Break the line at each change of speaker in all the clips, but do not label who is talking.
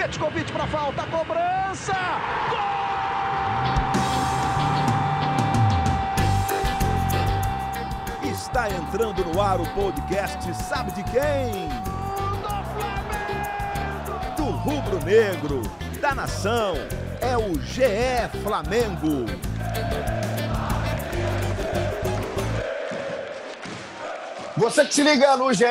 Petkovic para falta, cobrança! Gol! Está entrando no ar o podcast Sabe de quem? Do rubro negro, da nação, é o GE Flamengo.
Você que se liga no GE,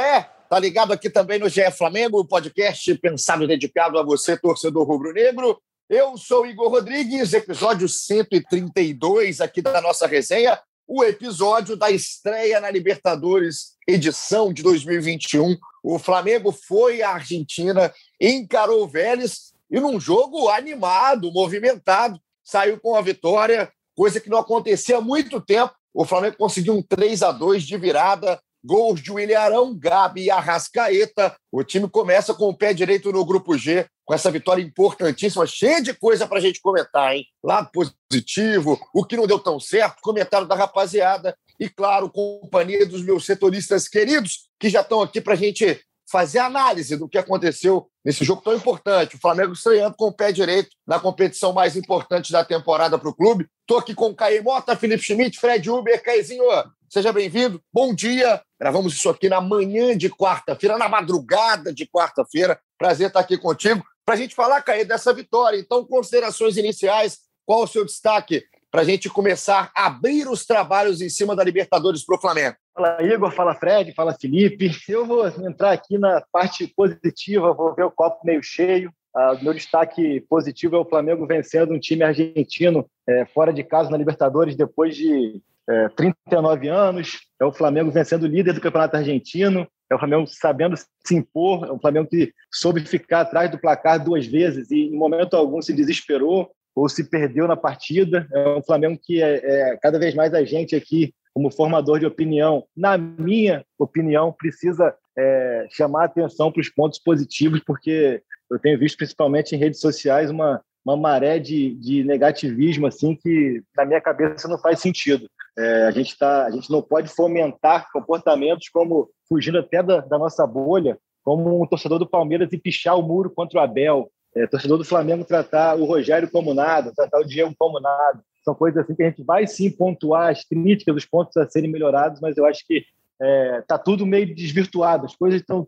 tá ligado aqui também no GE Flamengo, podcast pensado e dedicado a você, torcedor rubro-negro. Eu sou Igor Rodrigues, episódio 132 aqui da nossa resenha, o episódio da estreia na Libertadores, edição de 2021. O Flamengo foi à Argentina, encarou o Vélez e num jogo animado, movimentado, saiu com a vitória, coisa que não acontecia há muito tempo. O Flamengo conseguiu um 3 a 2 de virada, gols de William Arão, Gabi e Arrascaeta. O time começa com o pé direito no grupo G, com essa vitória importantíssima, cheia de coisa para a gente comentar, hein? Lado positivo, o que não deu tão certo, comentário da rapaziada e, claro, companhia dos meus setoristas queridos, que já estão aqui para a gente fazer análise do que aconteceu nesse jogo tão importante. O Flamengo estreando com o pé direito na competição mais importante da temporada para o clube. Estou aqui com o Caio Mota, Felipe Schmidt, Fred Uber, Caizinho. Seja bem-vindo, bom dia. Gravamos isso aqui na manhã de quarta-feira, na madrugada de quarta-feira. Prazer estar aqui contigo para a gente falar, Caio, dessa vitória. Então, considerações iniciais, qual o seu destaque para a gente começar a abrir os trabalhos em cima da Libertadores para o Flamengo?
Fala Igor, fala Fred, fala Felipe. Eu vou entrar aqui na parte positiva, vou ver o copo meio cheio. Ah, meu destaque positivo é o Flamengo vencendo um time argentino é, fora de casa na Libertadores depois de é, 39 anos. É o Flamengo vencendo o líder do Campeonato Argentino. É o Flamengo sabendo se impor. É um Flamengo que soube ficar atrás do placar duas vezes e, em momento algum, se desesperou ou se perdeu na partida. É um Flamengo que é, é cada vez mais a gente aqui, como formador de opinião, na minha opinião, precisa é, chamar atenção para os pontos positivos, porque eu tenho visto, principalmente em redes sociais, uma, uma maré de, de negativismo assim que, na minha cabeça, não faz sentido. É, a, gente tá, a gente não pode fomentar comportamentos como fugindo até da, da nossa bolha, como um torcedor do Palmeiras e pichar o muro contra o Abel, é, torcedor do Flamengo tratar o Rogério como nada, tratar o Diego como nada. São coisas assim que a gente vai sim pontuar as críticas, os pontos a serem melhorados, mas eu acho que é, tá tudo meio desvirtuado. As coisas estão,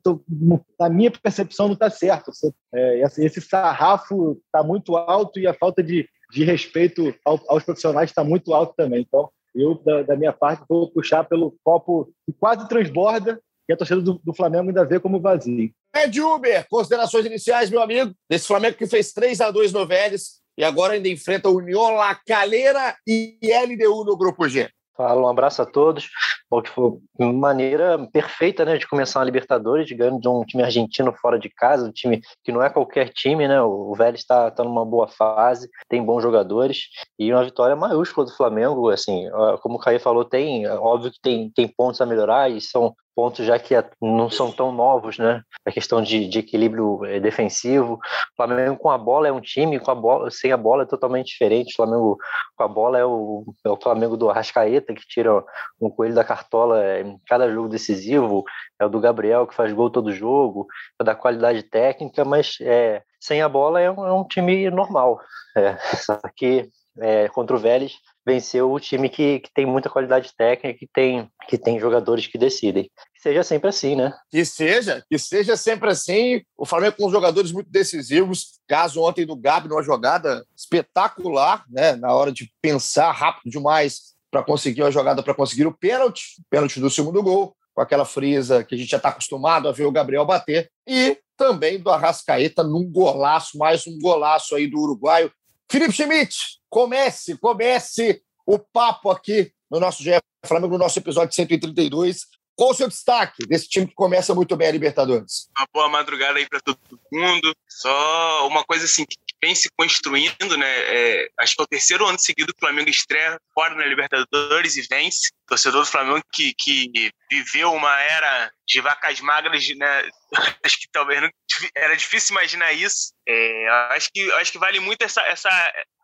na minha percepção, não está certo. É, esse, esse sarrafo está muito alto e a falta de, de respeito ao, aos profissionais está muito alto também. Então, eu, da, da, minha parte, vou puxar pelo copo que quase transborda e a torcida do, do Flamengo ainda vê como vazio.
Ed Uber, considerações iniciais, meu amigo, desse Flamengo que fez 3 a 2 no Vélez e agora ainda enfrenta o União La Calera e LDU no Grupo G.
Fala, um abraço a todos. Bom, foi uma maneira perfeita né, de começar uma Libertadores, ganhando de um time argentino fora de casa, um time que não é qualquer time, né? O Vélez está tá numa boa fase, tem bons jogadores, e uma vitória maiúscula do Flamengo. Assim, como o Caio falou, tem, óbvio que tem, tem pontos a melhorar, e são pontos já que não são tão novos, né? A questão de, de equilíbrio eh, defensivo. O Flamengo com a bola é um time, com a bola, sem a bola é totalmente diferente. O Flamengo com a bola é o, é o Flamengo do Arrascaeta, que tira um coelho da cartola em cada jogo decisivo. É o do Gabriel, que faz gol todo jogo. É da qualidade técnica, mas é, sem a bola é um, é um time normal. É, só que é, contra o Vélez venceu o time que, que tem muita qualidade técnica, que tem, que tem jogadores que decidem. Que seja sempre assim, né?
Que seja, que seja sempre assim. O Flamengo com jogadores muito decisivos. Caso ontem do Gabi numa jogada espetacular, né? Na hora de pensar rápido demais para conseguir uma jogada, para conseguir o pênalti, pênalti do segundo gol, com aquela frisa que a gente já está acostumado a ver o Gabriel bater. E também do Arrascaeta num golaço, mais um golaço aí do uruguaio. Felipe Schmidt, comece, comece o papo aqui no nosso GF Flamengo, no nosso episódio 132. Qual o seu destaque desse time que começa muito bem a Libertadores?
Uma boa madrugada aí para todo mundo. Só uma coisa assim que vem se construindo, né? É, acho que é o terceiro ano seguido que o Flamengo estreia fora na Libertadores e vence. Torcedor do Flamengo que, que viveu uma era de vacas magras, né? Acho que talvez não, era difícil imaginar isso. É, acho que acho que vale muito essa, essa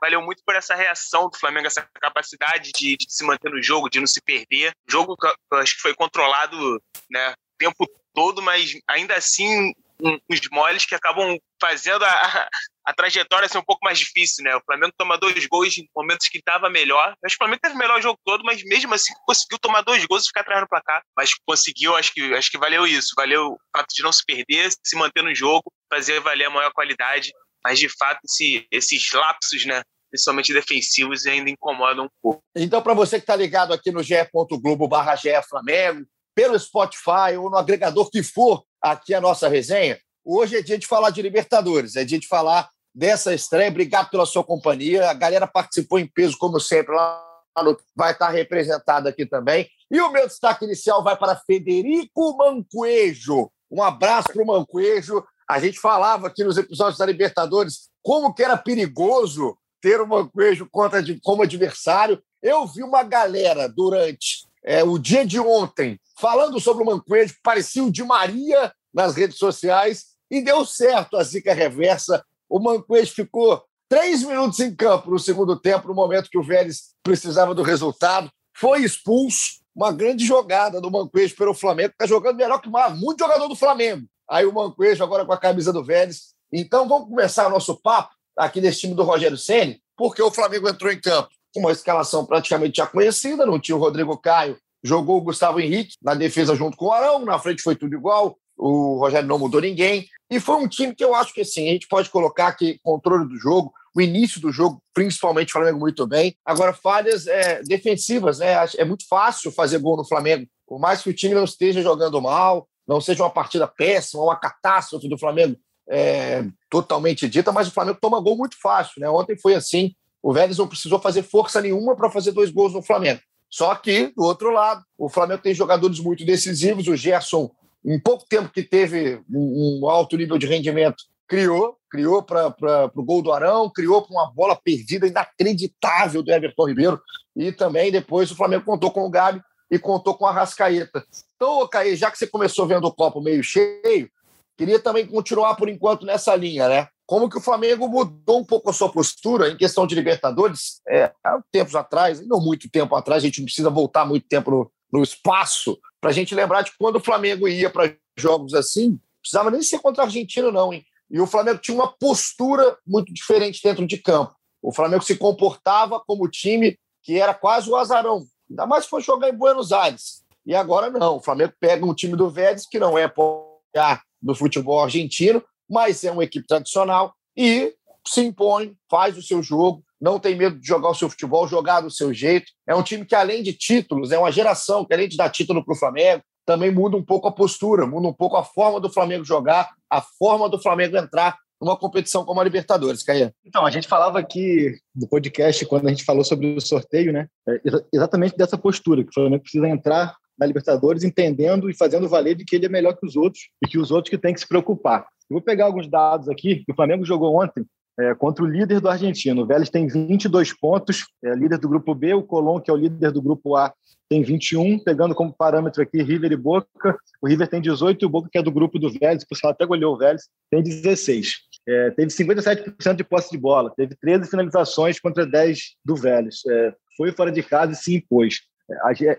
valeu muito por essa reação do Flamengo, essa capacidade de, de se manter no jogo, de não se perder. O jogo acho que foi controlado, né? O tempo todo, mas ainda assim uns moles que acabam fazendo a, a trajetória ser um pouco mais difícil, né? O Flamengo toma dois gols em momentos que estava melhor. Acho que o Flamengo teve o melhor jogo todo, mas mesmo assim conseguiu tomar dois gols e ficar atrás no placar. Mas conseguiu, acho que, acho que valeu isso. Valeu o fato de não se perder, se manter no jogo, fazer valer a maior qualidade. Mas, de fato, esse, esses lapsos, né? principalmente defensivos, ainda incomodam um pouco.
Então, para você que está ligado aqui no ge.globo barra Flamengo, pelo Spotify ou no agregador que for aqui a nossa resenha, hoje é dia de falar de Libertadores, é dia de falar dessa estreia. Obrigado pela sua companhia. A galera participou em peso, como sempre, lá no... vai estar representado aqui também. E o meu destaque inicial vai para Federico Mancoejo. Um abraço para o Mancoejo. A gente falava aqui nos episódios da Libertadores como que era perigoso ter o Mancoejo contra, como adversário. Eu vi uma galera durante é, o dia de ontem falando sobre o Mancoejo, parecia o de Maria nas redes sociais, e deu certo a zica reversa o Manquês ficou três minutos em campo no segundo tempo, no momento que o Vélez precisava do resultado. Foi expulso. Uma grande jogada do Manquês pelo Flamengo. Está jogando melhor que muito jogador do Flamengo. Aí o Manquês agora com a camisa do Vélez. Então vamos começar o nosso papo aqui nesse time do Rogério Ceni, porque o Flamengo entrou em campo com uma escalação praticamente já conhecida. Não tinha o Rodrigo Caio, jogou o Gustavo Henrique na defesa junto com o Arão. Na frente foi tudo igual. O Rogério não mudou ninguém. E foi um time que eu acho que assim, a gente pode colocar que controle do jogo, o início do jogo, principalmente, o Flamengo muito bem. Agora, falhas é, defensivas, né? É muito fácil fazer gol no Flamengo. Por mais que o time não esteja jogando mal, não seja uma partida péssima, uma catástrofe do Flamengo é, totalmente dita, mas o Flamengo toma gol muito fácil, né? Ontem foi assim. O Vélez não precisou fazer força nenhuma para fazer dois gols no Flamengo. Só que, do outro lado, o Flamengo tem jogadores muito decisivos. O Gerson em pouco tempo que teve um alto nível de rendimento, criou, criou para o gol do Arão, criou para uma bola perdida inacreditável do Everton Ribeiro. E também depois o Flamengo contou com o Gabi e contou com a Rascaeta. Então, Caí, já que você começou vendo o copo meio cheio, queria também continuar por enquanto nessa linha, né? Como que o Flamengo mudou um pouco a sua postura em questão de Libertadores? É, há tempos atrás, não muito tempo atrás, a gente não precisa voltar muito tempo no, no espaço, para a gente lembrar de quando o Flamengo ia para jogos assim, precisava nem ser contra a Argentina, não, hein? E o Flamengo tinha uma postura muito diferente dentro de campo. O Flamengo se comportava como time que era quase o azarão. Ainda mais se for jogar em Buenos Aires. E agora não. O Flamengo pega um time do Vélez, que não é apoiar do futebol argentino, mas é uma equipe tradicional e se impõe, faz o seu jogo, não tem medo de jogar o seu futebol, jogar do seu jeito. É um time que, além de títulos, é uma geração que, além de dar título para o Flamengo, também muda um pouco a postura, muda um pouco a forma do Flamengo jogar, a forma do Flamengo entrar numa competição como a Libertadores, Caia.
Então, a gente falava aqui do podcast, quando a gente falou sobre o sorteio, né? É exatamente dessa postura, que o Flamengo precisa entrar na Libertadores entendendo e fazendo valer de que ele é melhor que os outros e que os outros que têm que se preocupar. Eu vou pegar alguns dados aqui, que o Flamengo jogou ontem é, contra o líder do argentino. O Vélez tem 22 pontos, é líder do grupo B. O Colón, que é o líder do grupo A, tem 21. Pegando como parâmetro aqui River e Boca, o River tem 18 e o Boca, que é do grupo do Vélez, por sinal até goleou o Vélez, tem 16. É, teve 57% de posse de bola, teve 13 finalizações contra 10 do Vélez. É, foi fora de casa e se impôs.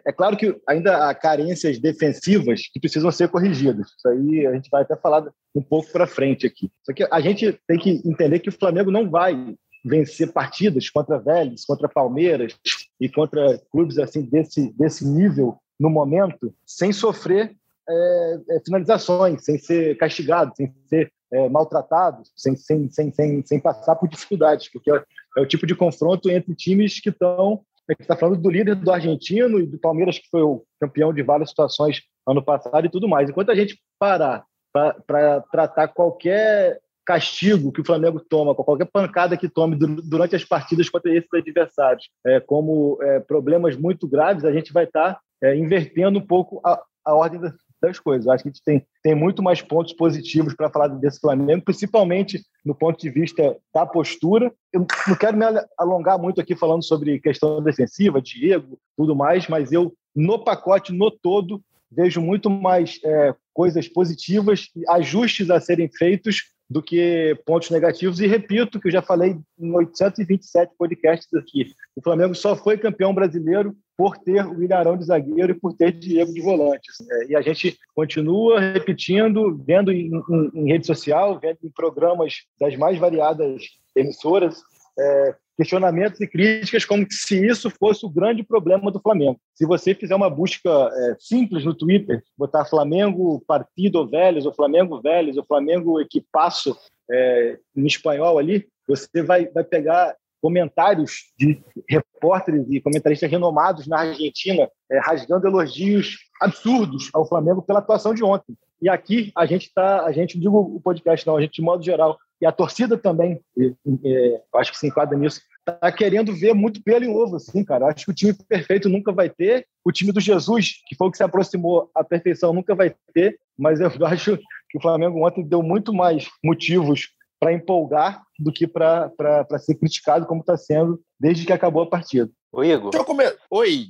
É, claro que ainda há carências defensivas que precisam ser corrigidas. Isso aí a gente vai até falar um pouco para frente aqui. Só que a gente tem que entender que o Flamengo não vai vencer partidas contra Vélez, contra Palmeiras e contra clubes assim desse, desse nível no momento sem sofrer é, é, finalizações, sem ser castigado, sem ser é, maltratado, sem, sem, sem, sem, sem passar por dificuldades, porque é, é o tipo de confronto entre times que estão a gente está falando do líder do argentino e do Palmeiras, que foi o campeão de várias situações ano passado e tudo mais. Enquanto a gente parar para tratar qualquer castigo que o Flamengo toma, qualquer pancada que tome durante as partidas contra esses adversários, é, como é, problemas muito graves, a gente vai estar tá, é, invertendo um pouco a, a ordem das coisas. acho que a gente tem, tem muito mais pontos positivos para falar desse Flamengo, principalmente no ponto de vista da postura. Eu não quero me alongar muito aqui falando sobre questão defensiva, Diego, tudo mais, mas eu, no pacote, no todo, vejo muito mais é, coisas positivas, ajustes a serem feitos do que pontos negativos. E repito que eu já falei em 827 podcasts aqui. O Flamengo só foi campeão brasileiro por ter o Ilharão de zagueiro e por ter Diego de volante. É, e a gente continua repetindo, vendo em, em, em, rede social, vendo em programas das mais variadas emissoras, é, questionamentos e críticas como se isso fosse o grande problema do Flamengo. Se você fizer uma busca é, simples no Twitter, botar Flamengo Partido Velhos, ou Flamengo Velhos, ou Flamengo Equipaço é, em espanhol ali, você vai, vai pegar comentários de repórteres e comentaristas renomados na Argentina, é, rasgando elogios absurdos ao Flamengo pela atuação de ontem. E aqui a gente está, a gente, digo o podcast não, a gente de modo geral, e a torcida também, e, e, acho que se enquadra nisso, está querendo ver muito pelo em ovo, assim, cara. Acho que o time perfeito nunca vai ter, o time do Jesus, que foi o que se aproximou à perfeição, nunca vai ter, mas eu acho que o Flamengo ontem deu muito mais motivos para empolgar do que para ser criticado, como está sendo desde que acabou a partida.
Ô, Igor.
Deixa eu comer. Oi,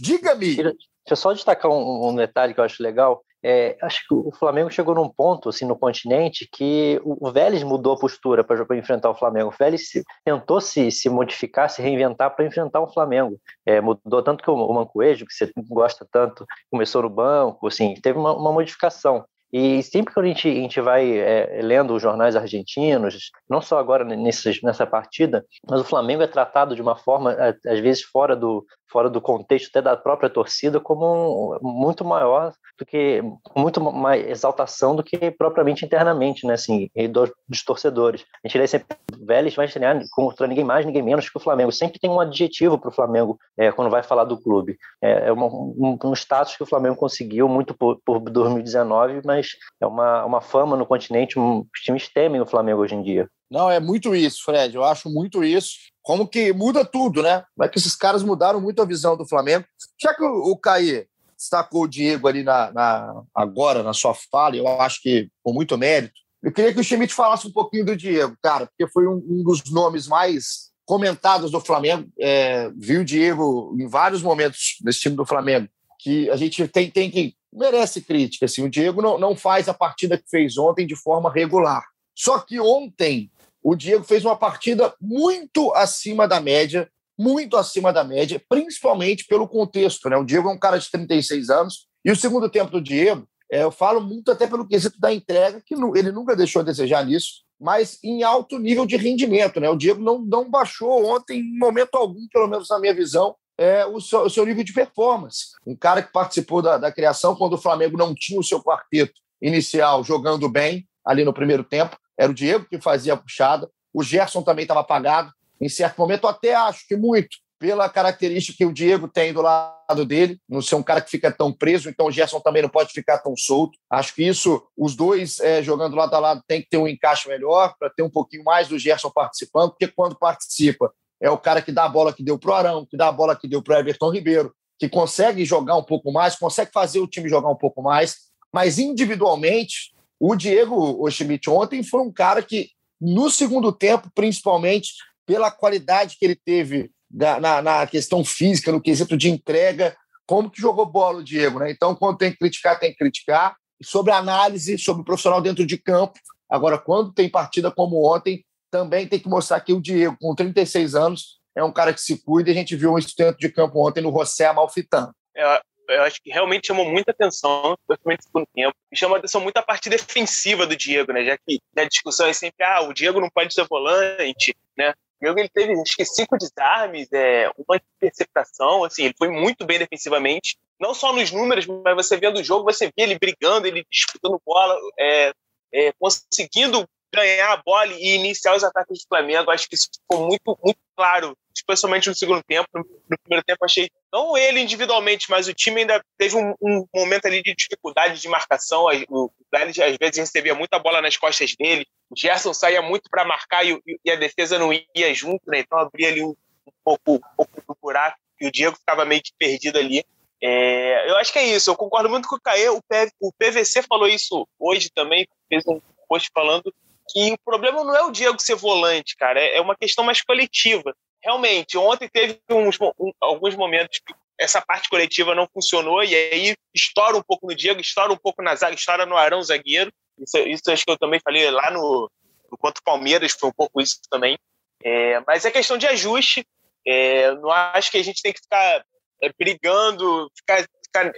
diga-me.
Deixa eu só destacar um, um, detalhe que eu acho legal. É, acho que o Flamengo chegou num ponto assim no continente que o Vélez mudou a postura para enfrentar o Flamengo. O Vélez se, tentou se, se modificar, se reinventar para enfrentar o Flamengo. É, mudou tanto que o, o Mancoejo, que você gosta tanto, começou no banco, assim, teve uma, uma modificação. E sempre que a gente, a gente vai é, lendo os jornais argentinos, não só agora nesses, nessa partida, mas o Flamengo é tratado de uma forma, às vezes, fora do, fora do contexto até da própria torcida como muito maior do que muito mais exaltação do que propriamente internamente, né, assim, dos, dos torcedores. A gente lê sempre Vélez vai estrear contra ninguém mais, ninguém menos que o Flamengo. Sempre tem um adjetivo para o Flamengo é, quando vai falar do clube. É, é uma, um, um, status que o Flamengo conseguiu muito por, por 2019, mas é uma, uma fama no continente. Um, os times temem o Flamengo hoje em dia.
Não, é muito isso, Fred. Eu acho muito isso. Como que muda tudo, né? Como é que esses caras mudaram muito a visão do Flamengo. Já que o, o Caí destacou o Diego ali na, na, agora, na sua fala, eu acho que com muito mérito. Eu queria que o Schmidt falasse um pouquinho do Diego, cara, porque foi um, um dos nomes mais comentados do Flamengo. É, viu o Diego em vários momentos desse time do Flamengo, que a gente tem, tem que. merece crítica. Assim, o Diego não, não faz a partida que fez ontem de forma regular. Só que ontem o Diego fez uma partida muito acima da média, muito acima da média, principalmente pelo contexto. Né? O Diego é um cara de 36 anos, e o segundo tempo do Diego, é, eu falo muito até pelo quesito da entrega, que ele nunca deixou a desejar nisso, mas em alto nível de rendimento. Né? O Diego não, não baixou ontem, em momento algum, pelo menos na minha visão, é, o, seu, o seu nível de performance. Um cara que participou da, da criação quando o Flamengo não tinha o seu quarteto inicial jogando bem ali no primeiro tempo. Era o Diego que fazia a puxada. O Gerson também estava apagado. Em certo momento, até acho que muito, pela característica que o Diego tem do lado dele, não ser um cara que fica tão preso, então o Gerson também não pode ficar tão solto. Acho que isso, os dois é, jogando lado a lado, tem que ter um encaixe melhor, para ter um pouquinho mais do Gerson participando, porque quando participa, é o cara que dá a bola que deu para o Arão, que dá a bola que deu para o Everton Ribeiro, que consegue jogar um pouco mais, consegue fazer o time jogar um pouco mais, mas individualmente o Diego Schmidt ontem foi um cara que, no segundo tempo, principalmente pela qualidade que ele teve na, na, na questão física, no quesito de entrega, como que jogou bola o Diego, né? Então, quando tem que criticar, tem que criticar. Sobre análise, sobre o profissional dentro de campo. Agora, quando tem partida como ontem, também tem que mostrar que o Diego, com 36 anos, é um cara que se cuida e a gente viu um dentro de campo ontem no José Amalfitano.
É, eu acho que realmente chamou muita atenção, principalmente no segundo tempo. E chamou atenção muito a parte defensiva do Diego, né? Já que a discussão é sempre, ah, o Diego não pode ser volante, né? O Diego ele teve, acho que cinco desarmes, é, uma interceptação, assim, ele foi muito bem defensivamente. Não só nos números, mas você vendo o jogo, você vê ele brigando, ele disputando bola, é, é, conseguindo ganhar a bola e iniciar os ataques do Flamengo. Acho que isso ficou muito, muito claro, especialmente no segundo tempo. No primeiro tempo, achei, não ele individualmente, mas o time ainda teve um, um momento ali de dificuldade de marcação. O Vélez, às vezes, recebia muita bola nas costas dele. O Gerson saía muito para marcar e, e, a defesa não ia junto, né? Então abria ali um, um pouco, um pouco buraco e o Diego ficava meio que perdido ali. É, eu acho que é isso, eu concordo muito com o Caê. O, o PVC falou isso hoje também, fez um post falando que o problema não é o Diego ser volante, cara, é, é uma questão mais coletiva. Realmente, ontem teve uns, um, alguns momentos que essa parte coletiva não funcionou e aí estoura um pouco no Diego, estoura um pouco na zaga, estoura no Arão zagueiro. Isso, isso acho que eu também falei lá no, Enquanto o Palmeiras foi um pouco isso também. É, mas é questão de ajuste. É, não acho que a gente tem que ficar é, brigando, ficar, ficar,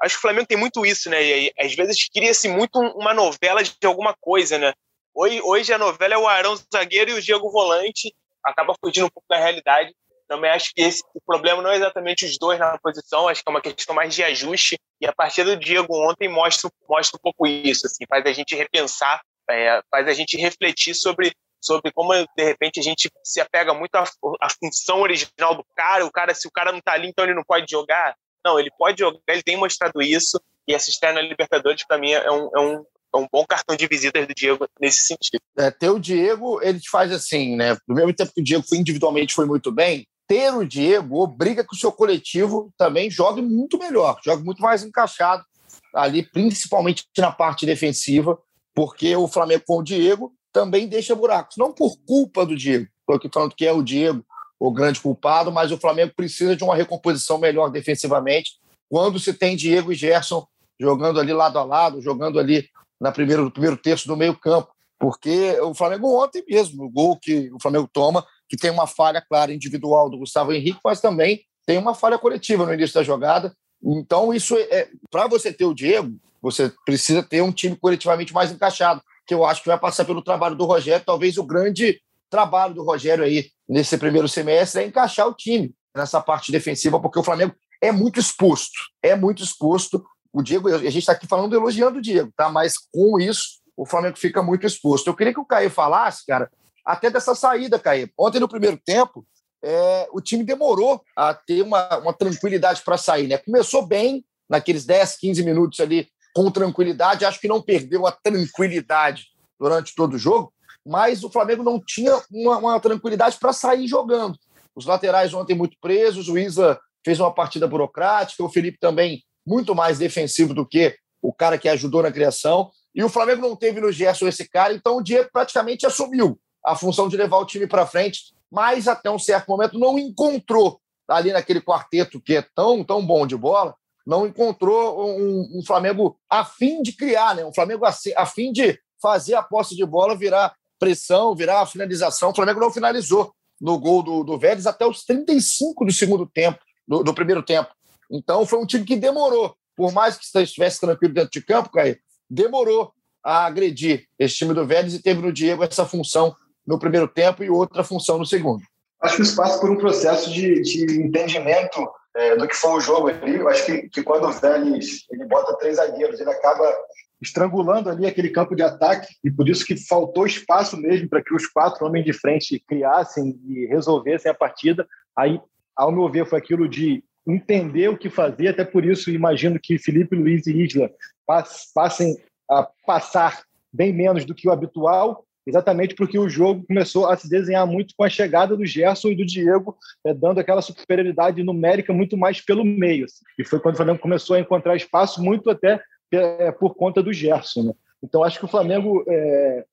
Acho que o Flamengo tem muito isso, né? E, às vezes cria-se muito uma novela de alguma coisa, né? Hoje, hoje a novela é o Arão zagueiro e o Diego volante, acaba fugindo um pouco da realidade. Também acho que esse, o problema não é exatamente os dois na posição, acho que é uma questão mais de ajuste. E a partida do Diego ontem mostra, mostra um pouco isso, assim, faz a gente repensar, é, faz a gente refletir sobre sobre como de repente a gente se apega muito à, à, função original do cara, o cara se o cara não tá ali, então ele não pode jogar. Não, ele pode jogar, ele tem mostrado isso e essa na Libertadores para mim é um, é um é um bom cartão de visitas do Diego nesse sentido.
É, ter o Diego, ele te faz assim, né? Do mesmo tempo que o Diego individualmente foi muito bem, ter o Diego obriga que o seu coletivo também jogue muito melhor, jogue muito mais encaixado ali, principalmente na parte defensiva, porque o Flamengo com o Diego também deixa buracos. Não por culpa do Diego, estou aqui falando que é o Diego o grande culpado, mas o Flamengo precisa de uma recomposição melhor defensivamente quando se tem Diego e Gerson jogando ali lado a lado, jogando ali na primeiro, no primeiro terço do meio campo. Porque o Flamengo ontem mesmo, o gol que o Flamengo toma, que tem uma falha clara individual do Gustavo Henrique, mas também tem uma falha coletiva no início da jogada. Então, isso é, é para você ter o Diego, você precisa ter um time coletivamente mais encaixado, que eu acho que vai passar pelo trabalho do Rogério, talvez o grande trabalho do Rogério aí nesse primeiro semestre é encaixar o time nessa parte defensiva, porque o Flamengo é muito exposto, é muito exposto o Diego, a gente está aqui falando elogiando o Diego, tá? Mas com isso, o Flamengo fica muito exposto. Eu queria que o Caio falasse, cara, até dessa saída, Caio. Ontem, no primeiro tempo, é, o time demorou a ter uma, uma tranquilidade para sair, né? Começou bem, naqueles 10, 15 minutos ali, com tranquilidade. Acho que não perdeu a tranquilidade durante todo o jogo, mas o Flamengo não tinha uma, uma tranquilidade para sair jogando. Os laterais ontem muito presos, o Isa fez uma partida burocrática, o Felipe também muito mais defensivo do que o cara que ajudou na criação. E o Flamengo não teve no Gerson esse cara, então o Diego praticamente assumiu a função de levar o time para frente, mas até um certo momento não encontrou ali naquele quarteto que é tão, tão bom de bola, não encontrou um, um Flamengo a fim de criar, né? um Flamengo a, a fim de fazer a posse de bola virar pressão, virar a finalização. O Flamengo não finalizou no gol do, do Vélez até os 35 do segundo tempo, do, do primeiro tempo. Então foi um time que demorou, por mais que estivesse tranquilo dentro de campo, Caio, demorou a agredir esse time do Vélez e teve no Diego essa função no primeiro tempo e outra função no segundo.
Acho que isso passa por um processo de, de entendimento é, do que foi o jogo ali. Eu acho que, que quando o Vélez ele bota três zagueiros, ele acaba estrangulando ali aquele campo de ataque e por isso que faltou espaço mesmo para que os quatro homens de frente criassem e resolvessem a partida. Aí, ao meu ver, foi aquilo de entender o que fazer, até por isso imagino que Felipe Luiz e Isla passem a passar bem menos do que o habitual, exatamente porque o jogo começou a se desenhar muito com a chegada do Gerson e do Diego, é, dando aquela superioridade numérica muito mais pelo meio. E foi quando o Flamengo começou a encontrar espaço, muito até é, por conta do Gerson. Né? Então, acho que o Flamengo, é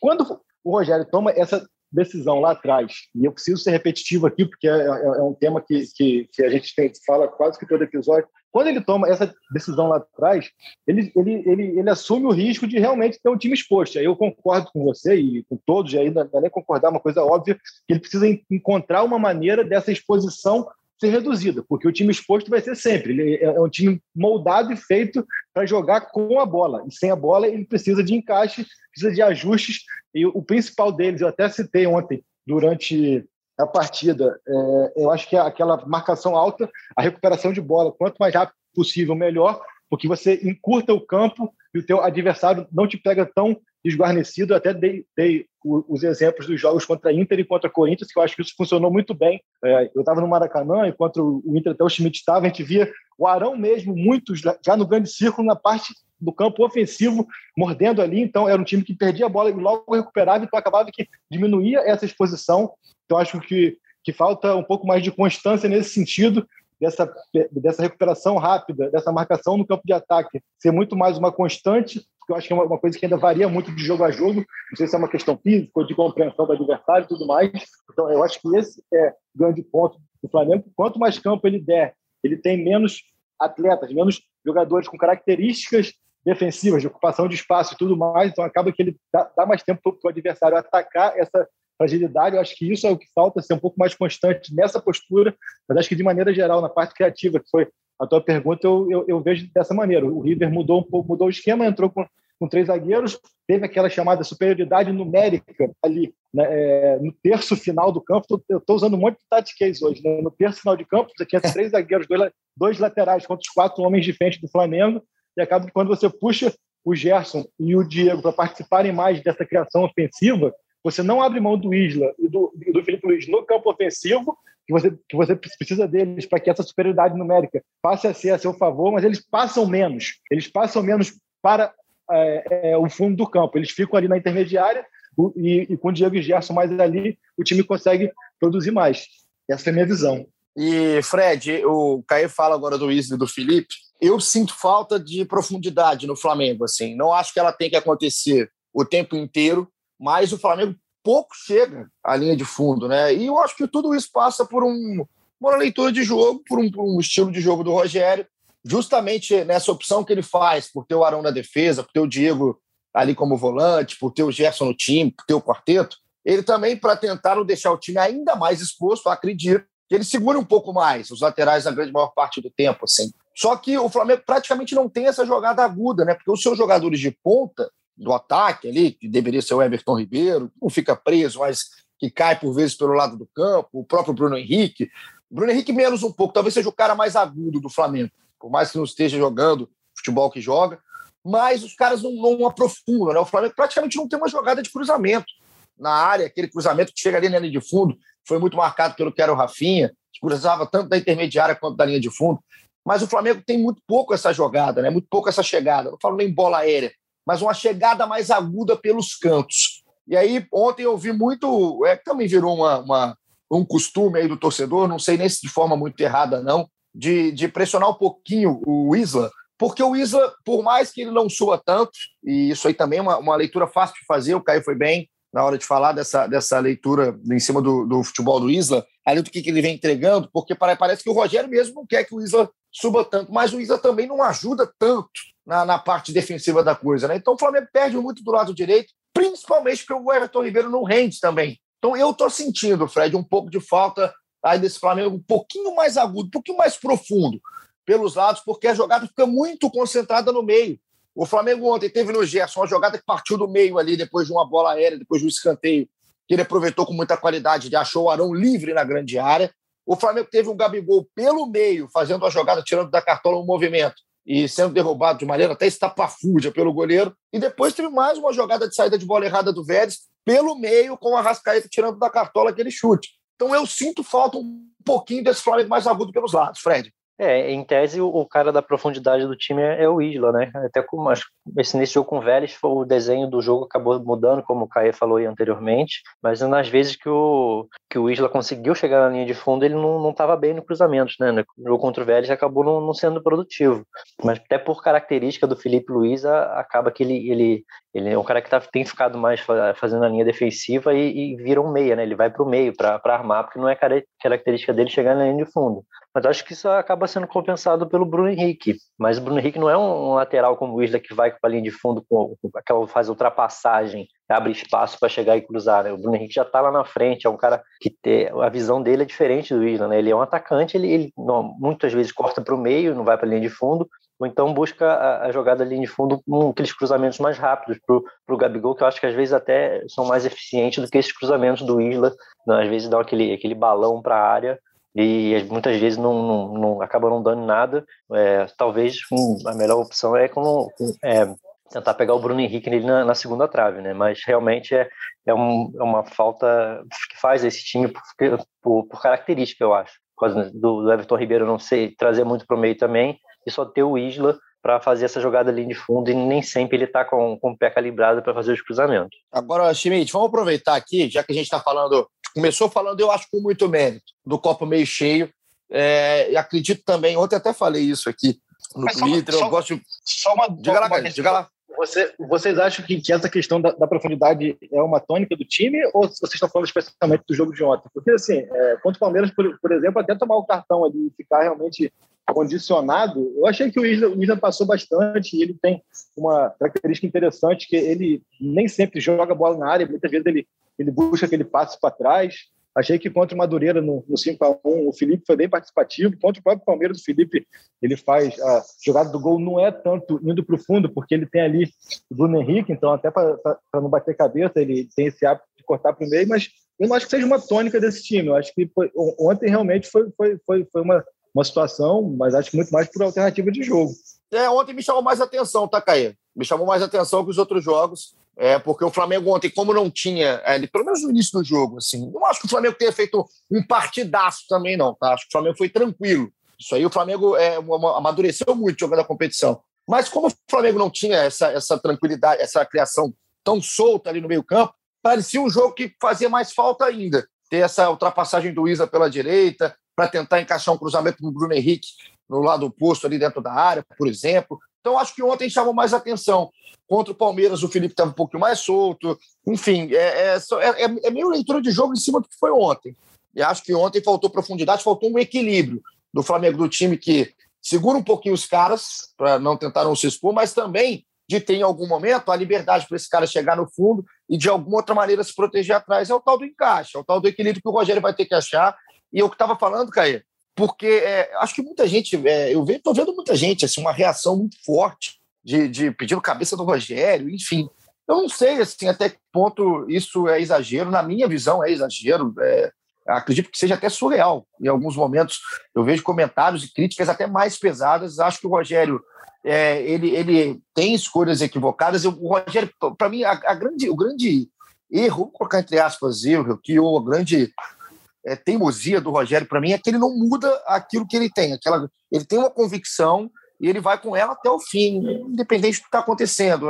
quando o Rogério toma essa decisão lá atrás, e eu preciso ser repetitivo aqui, porque é, é, é um tema que, que, que, a gente tem, fala quase que todo episódio. Quando ele toma essa decisão lá atrás, ele, ele, ele, ele assume o risco de realmente ter um time exposto. Aí eu concordo com você e com todos, e ainda é nem concordar, uma coisa óbvia, que ele precisa encontrar uma maneira dessa exposição ser reduzida, porque o time exposto vai ser sempre. Ele é, é um time moldado e feito para jogar com a bola. E sem a bola, ele precisa de encaixe, precisa de ajustes. E o principal deles, eu até citei ontem, durante a partida, é, eu acho que é aquela marcação alta, a recuperação de bola, quanto mais rápido possível, melhor, porque você encurta o campo e o teu adversário não te pega tão desguarnecido. Eu até dei, dei os exemplos dos jogos contra Inter e contra Corinthians, que eu acho que isso funcionou muito bem. É, eu estava no Maracanã e contra o Inter até o Schmidt estava, a gente via o Arão mesmo, muitos já no grande círculo, na parte do campo ofensivo, mordendo ali. Então, era um time que perdia a bola e logo recuperava, então acabava que diminuía essa exposição. Então, acho que, que falta um pouco mais de constância nesse sentido dessa, dessa recuperação rápida, dessa marcação no campo de ataque, ser muito mais uma constante, porque eu acho que é uma, coisa que ainda varia muito de jogo a jogo, não sei se é uma questão física ou de compreensão do adversário e tudo mais. Então, eu acho que esse é o grande ponto do Flamengo. Quanto mais campo ele der, ele tem menos atletas, menos jogadores com características defensivas, de ocupação de espaço e tudo mais, então acaba que ele dá, dá mais tempo para o adversário atacar essa fragilidade. Eu acho que isso é o que falta, ser um pouco mais constante nessa postura, mas acho que de maneira geral, na parte criativa, que foi a tua pergunta, eu, eu, eu vejo dessa maneira. O River mudou um pouco, mudou o esquema, entrou com, com três zagueiros, teve aquela chamada superioridade numérica ali, né, é, no terço final do campo. Eu estou usando um monte de tactics hoje. Né? No terço final de campo, você tinha três zagueiros, dois, dois laterais contra os quatro homens de frente do Flamengo, e acaba que quando você puxa o Gerson e o Diego para participarem mais dessa criação ofensiva, você não abre mão do Isla e do, do Felipe Luiz no campo ofensivo, que você, que você precisa deles para que essa superioridade numérica passe a ser a seu favor, mas eles passam menos. Eles passam menos para é, é, o fundo do campo. Eles ficam ali na intermediária o, e, e, com o Diego e Gerson mais ali, o time consegue produzir mais. Essa é a minha visão.
E, Fred, o Caio fala agora do Isla e do Felipe. Eu sinto falta de profundidade no Flamengo. assim. Não acho que ela tem que acontecer o tempo inteiro, mas o Flamengo pouco chega à linha de fundo, né? E eu acho que tudo isso passa por um, uma leitura de jogo, por um, por um, estilo de jogo do Rogério, justamente nessa opção que ele faz, por ter o Arão na defesa, por ter o Diego ali como volante, por ter o Gerson no time, por ter o quarteto, ele também, para tentar não deixar o time ainda mais exposto, acredito que ele segura um pouco mais os laterais na grande maior parte do tempo, assim. Só que o Flamengo praticamente não tem essa jogada aguda, né? Porque os seus jogadores de ponta do ataque ali, que deveria ser o Everton Ribeiro, não fica preso, mas que cai por vezes pelo lado do campo, o próprio Bruno Henrique. Bruno Henrique menos um pouco, talvez seja o cara mais agudo do Flamengo, por mais que não esteja jogando futebol que joga, mas os caras não, não aprofundam, né? O Flamengo praticamente não tem uma jogada de cruzamento na área, aquele cruzamento que chega ali na linha de fundo, foi muito marcado pelo que era o Rafinha, que cruzava tanto da intermediária quanto da linha de fundo. Mas o Flamengo tem muito pouco essa jogada, né? muito pouco essa chegada. Não falo nem bola aérea mas uma chegada mais aguda pelos cantos. E aí, ontem eu vi muito, é, também virou uma, uma, um costume aí do torcedor, não sei nem se de forma muito errada, não, de, de pressionar um pouquinho o Isla, porque o Isla, por mais que ele não soa tanto, e isso aí também é uma, uma leitura fácil de fazer, o Caio foi bem na hora de falar dessa, dessa leitura em cima do, do futebol do Isla, ali do que, que ele vem entregando, porque parece que o Rogério mesmo não quer que o Isla suba tanto, mas o Isla também não ajuda tanto na, na parte defensiva da coisa. Né? Então o Flamengo perde muito do lado direito, principalmente porque o Everton Ribeiro não rende também. Então eu estou sentindo, Fred, um pouco de falta aí desse Flamengo um pouquinho mais agudo, um pouquinho mais profundo pelos lados, porque a jogada fica muito concentrada no meio. O Flamengo ontem teve no Gerson uma jogada que partiu do meio ali, depois de uma bola aérea, depois de um escanteio, que ele aproveitou com muita qualidade, ele achou o Arão livre na grande área. O Flamengo teve um Gabigol pelo meio, fazendo a jogada, tirando da cartola um movimento e sendo derrubado de maneira até estapafúrdia pelo goleiro. E depois teve mais uma jogada de saída de bola errada do Vélez, pelo meio, com a Rascaeta tirando da cartola aquele chute. Então eu sinto falta um pouquinho desse Flamengo mais agudo pelos lados, Fred.
É, em tese, o, cara da profundidade do time é, é, o Isla, né? Até como acho, esse, nesse jogo com o Vélez, o desenho do jogo acabou mudando, como o Caê falou aí anteriormente, mas nas vezes que o, que o Isla conseguiu chegar na linha de fundo, ele não estava bem no cruzamento, né? No jogo contra o Vélez acabou não, não, sendo produtivo. Mas até por característica do Felipe Luiz, acaba que ele, ele, ele é um cara que tá, tem ficado mais fazendo a linha defensiva e, e vira um meia, né? Ele vai para o meio para armar, porque não é característica dele chegar na linha de fundo. Mas acho que isso acaba sendo compensado pelo Bruno Henrique. Mas o Bruno Henrique não é um lateral como o Isla que vai para a linha de fundo, com, aquela faz ultrapassagem, abre espaço para chegar e cruzar. Né? O Bruno Henrique já está lá na frente, é um cara que tem, a visão dele é diferente do Isla. Né? Ele é um atacante, ele, ele não, muitas vezes corta para o meio, não vai para a linha de fundo, ou então busca a, a jogada ali de fundo com aqueles cruzamentos mais rápidos para o Gabigol, que eu acho que às vezes até são mais eficientes do que esses cruzamentos do Isla, né? às vezes dão aquele, aquele balão para a área e muitas vezes não, não, não acabam não dando nada. É, talvez a melhor opção é, como, é tentar pegar o Bruno Henrique nele na, na, segunda trave, né? Mas realmente é, é, um, é, uma falta que faz esse time por, por, por característica, eu acho. Do, do Everton Ribeiro não sei trazer muito para o meio também e só ter o Isla para fazer essa jogada ali de fundo e nem sempre ele está com, com o pé calibrado para fazer os cruzamentos.
Agora, Schmidt, vamos aproveitar aqui, já que a gente está falando começou falando, eu acho, com muito mérito, do copo meio cheio. É, e acredito também, ontem até falei isso aqui no Mas Twitter, só, eu gosto de...
Só uma, diga lá, uma diga lá. Você, vocês acham que, que essa questão da, da, profundidade é uma tônica do time ou vocês estão falando especialmente do jogo de ontem? Porque, assim, é, contra o Palmeiras, por, por exemplo, até tomar o cartão ali e ficar realmente condicionado, eu achei que o Isla, o Isla passou bastante e ele tem uma característica interessante que ele nem sempre joga bola na área, muitas vezes ele, ele busca aquele passe para trás. Achei que contra o Madureira no, no 5x1, o Felipe foi bem participativo. Contra o próprio Palmeiras, o Felipe ele faz a jogada do gol, não é tanto indo para o fundo, porque ele tem ali o Bruno Henrique, então até para não bater cabeça, ele tem esse hábito de cortar para o meio, mas eu não acho que seja uma tônica desse time. Eu acho que foi, ontem realmente foi, foi, foi, foi uma, uma situação, mas acho muito mais por alternativa de jogo.
É, ontem me chamou mais atenção, tá, Caê? Me chamou mais atenção que os outros jogos, é, porque o Flamengo ontem, como não tinha, é, pelo menos no início do jogo, assim, não acho que o Flamengo tenha feito um partidaço também, não, tá? Acho que o Flamengo foi tranquilo. Isso aí o Flamengo é, amadureceu muito jogando a competição. Mas como o Flamengo não tinha essa, essa tranquilidade, essa criação tão solta ali no meio campo, parecia um jogo que fazia mais falta ainda. Ter essa ultrapassagem do Isa pela direita, para tentar encaixar um cruzamento do Bruno Henrique no lado oposto ali dentro da área, por exemplo. Então, acho que ontem chamou mais atenção. Contra o Palmeiras, o Felipe estava um pouco mais solto. Enfim, é, é, é, é, meio leitura de jogo em cima do que foi ontem. E acho que ontem faltou profundidade, faltou um equilíbrio do Flamengo, do time que segura um pouquinho os caras, para não tentar não se expor, mas também de ter em algum momento a liberdade para esse cara chegar no fundo e de alguma outra maneira se proteger atrás. É o tal do encaixe, é o tal do equilíbrio que o Rogério vai ter que achar. E eu que estava falando, Caê, porque é, acho que muita gente, é, eu estou vendo muita gente, assim, uma reação muito forte de, de pedindo cabeça do Rogério, enfim. Eu não sei assim, até que ponto isso é exagero, na minha visão é exagero. É, acredito que seja até surreal. Em alguns momentos eu vejo comentários e críticas até mais pesadas. Acho que o Rogério é, ele, ele tem escolhas equivocadas. O Rogério, para mim, a, a, grande, o grande erro, vou colocar entre aspas, erro, que o grande é, teimosia do Rogério, para mim, é que ele não muda aquilo que ele tem. Aquela, ele tem uma convicção e ele vai com ela até o fim, independente do que está acontecendo.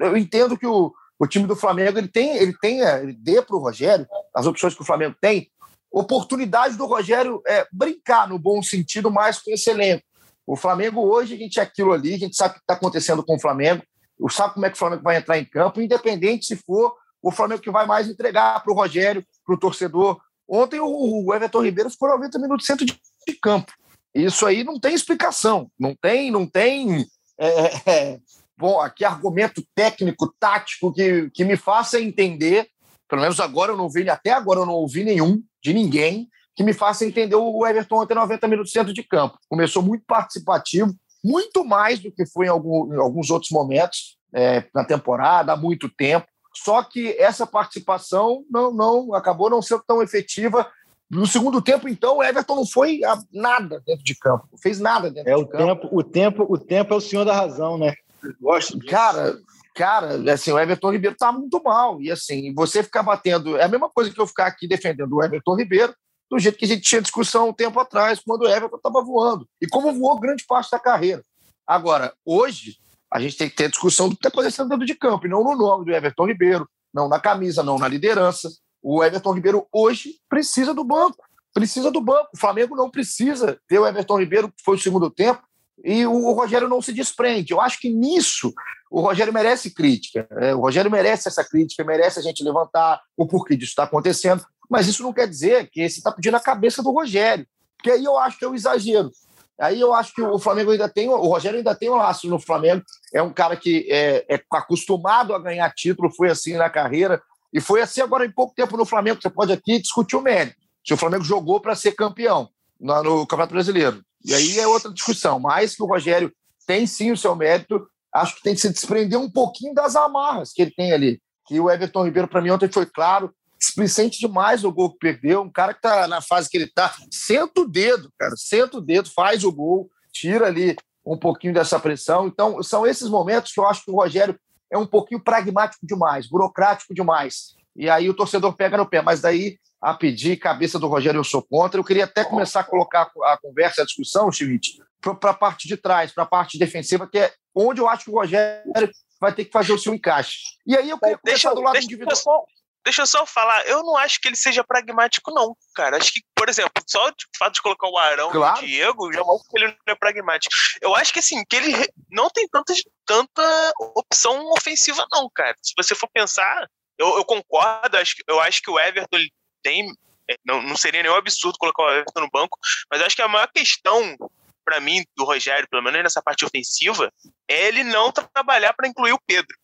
Eu entendo que o, o time do Flamengo ele tem, ele tem, é, ele dê para o Rogério as opções que o Flamengo tem, oportunidade do Rogério é brincar no bom sentido mais com esse elenco. O Flamengo hoje, a gente é aquilo ali, a gente sabe o que está acontecendo com o Flamengo, sabe como é que o Flamengo vai entrar em campo, independente se for o Flamengo que vai mais entregar para o Rogério, para o torcedor. Ontem o Everton Ribeiro ficou 90 minutos centro de, campo. Isso aí não tem explicação, não tem, não tem é, é, é, bom, aqui argumento técnico, tático que, que me faça entender. Pelo menos agora eu não vi, até agora eu não ouvi nenhum de ninguém que me faça entender o Everton ontem 90 minutos dentro de campo. Começou muito participativo, muito mais do que foi em, algum, em alguns outros momentos é, na temporada, há muito tempo. Só que essa participação não, não acabou não sendo tão efetiva. No segundo tempo, então, o Everton não foi nada dentro de campo, não fez nada dentro
é
de
o
campo.
Tempo, o, tempo, o tempo é o senhor da razão, né?
Gosto Cara, cara, assim, o Everton Ribeiro tá muito mal. E assim, você ficar batendo. É a mesma coisa que eu ficar aqui defendendo o Everton Ribeiro do jeito que a gente tinha discussão um tempo atrás, quando o Everton estava voando. E como voou grande parte da carreira. Agora, hoje, a gente tem que ter discussão do que está acontecendo dentro de campo, e não no nome do Everton Ribeiro, não na camisa, não na liderança. O Everton Ribeiro hoje precisa do banco. Precisa do banco. O Flamengo não precisa ter o Everton Ribeiro, que foi o segundo tempo, e o Rogério não se desprende. Eu acho que nisso o Rogério merece crítica. É, o Rogério merece essa crítica, merece a gente levantar o porquê disso está acontecendo. Mas isso não quer dizer que você está pedindo a cabeça do Rogério, porque aí eu acho que é um exagero. Aí eu acho que o Flamengo ainda tem, o Rogério ainda tem um laço no Flamengo. É um cara que é, é acostumado a ganhar título, foi assim na carreira, e foi assim agora em pouco tempo no Flamengo. Você pode aqui discutir o mérito. Se o Flamengo jogou para ser campeão no, no Campeonato Brasileiro. E aí é outra discussão. Mas que o Rogério tem sim o seu mérito, acho que tem que se desprender um pouquinho das amarras que ele tem ali. Que o Everton Ribeiro, para mim, ontem foi claro, displicente demais o gol que perdeu. Um cara que tá na fase que ele tá, senta o dedo, cara, senta o dedo, faz o gol, tira ali um pouquinho dessa pressão. Então, são esses momentos que eu acho que o Rogério é um pouquinho pragmático demais, burocrático demais. E aí o torcedor pega no pé. Mas daí, a pedir cabeça do Rogério, eu sou contra. Eu queria até começar a colocar a conversa, a discussão, Schmidt, para a parte de trás, para a parte defensiva, que é onde eu acho que o Rogério vai ter que fazer o seu encaixe. E aí eu queria
começar deixa, do lado deixa, individual. Deixa eu só falar, eu não acho que ele seja pragmático, não, cara. Acho que, por exemplo, só o fato de colocar o Arão claro. e o Diego já mostra que ele não é pragmático. Eu acho que, assim, que ele não tem tanta, tanta opção ofensiva, não, cara. Se você for pensar, eu, eu concordo, acho, eu acho que o Everton tem. É, não, não seria nenhum absurdo colocar o Everton no banco, mas acho que a maior questão para mim, do Rogério, pelo menos nessa parte ofensiva, é ele não trabalhar para incluir o Pedro.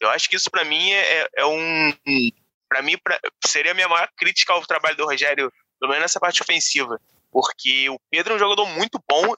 Eu acho que isso para mim é, é um. Para mim, pra, seria a minha maior crítica ao trabalho do Rogério, pelo menos nessa parte ofensiva. Porque o Pedro é um jogador muito bom,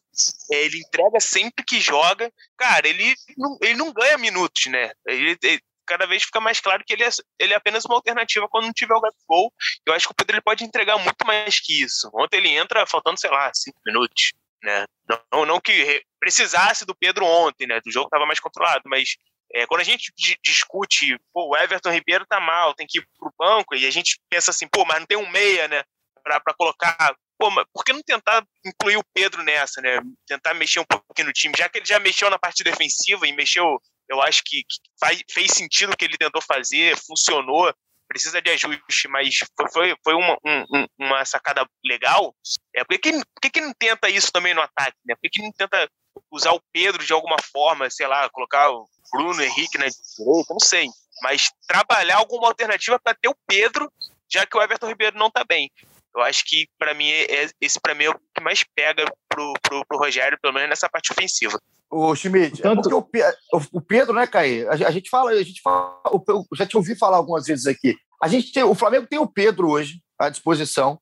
é, ele entrega sempre que joga. Cara, ele não, ele não ganha minutos, né? Ele, ele, cada vez fica mais claro que ele é, ele é apenas uma alternativa quando não tiver o gol. Eu acho que o Pedro ele pode entregar muito mais que isso. Ontem ele entra faltando, sei lá, cinco minutos. Né? Não, não que precisasse do Pedro ontem, né? O jogo estava mais controlado, mas é, quando a gente discute, pô, o Everton Ribeiro tá mal, tem que ir pro banco, e a gente pensa assim, pô, mas não tem um meia, né? Pra, pra colocar. Pô, mas por que não tentar incluir o Pedro nessa, né? Tentar mexer um pouquinho no time, já que ele já mexeu na parte defensiva e mexeu, eu acho que, que faz, fez sentido o que ele tentou fazer, funcionou precisa de ajuste, mas foi, foi uma, um, uma sacada legal. É, por que, que, que não tenta isso também no ataque? Né? Por que, que não tenta usar o Pedro de alguma forma, sei lá, colocar o Bruno Henrique na direita, não sei. Mas trabalhar alguma alternativa para ter o Pedro, já que o Everton Ribeiro não está bem. Eu acho que, para mim, é, esse para mim é o que mais pega pro, pro, pro Rogério, pelo menos nessa parte ofensiva.
O Schmidt, é Tanto... é o, Pedro, né, Caí? A, gente fala, a gente fala, eu já te ouvi falar algumas vezes aqui. A gente tem, o Flamengo tem o Pedro hoje à disposição.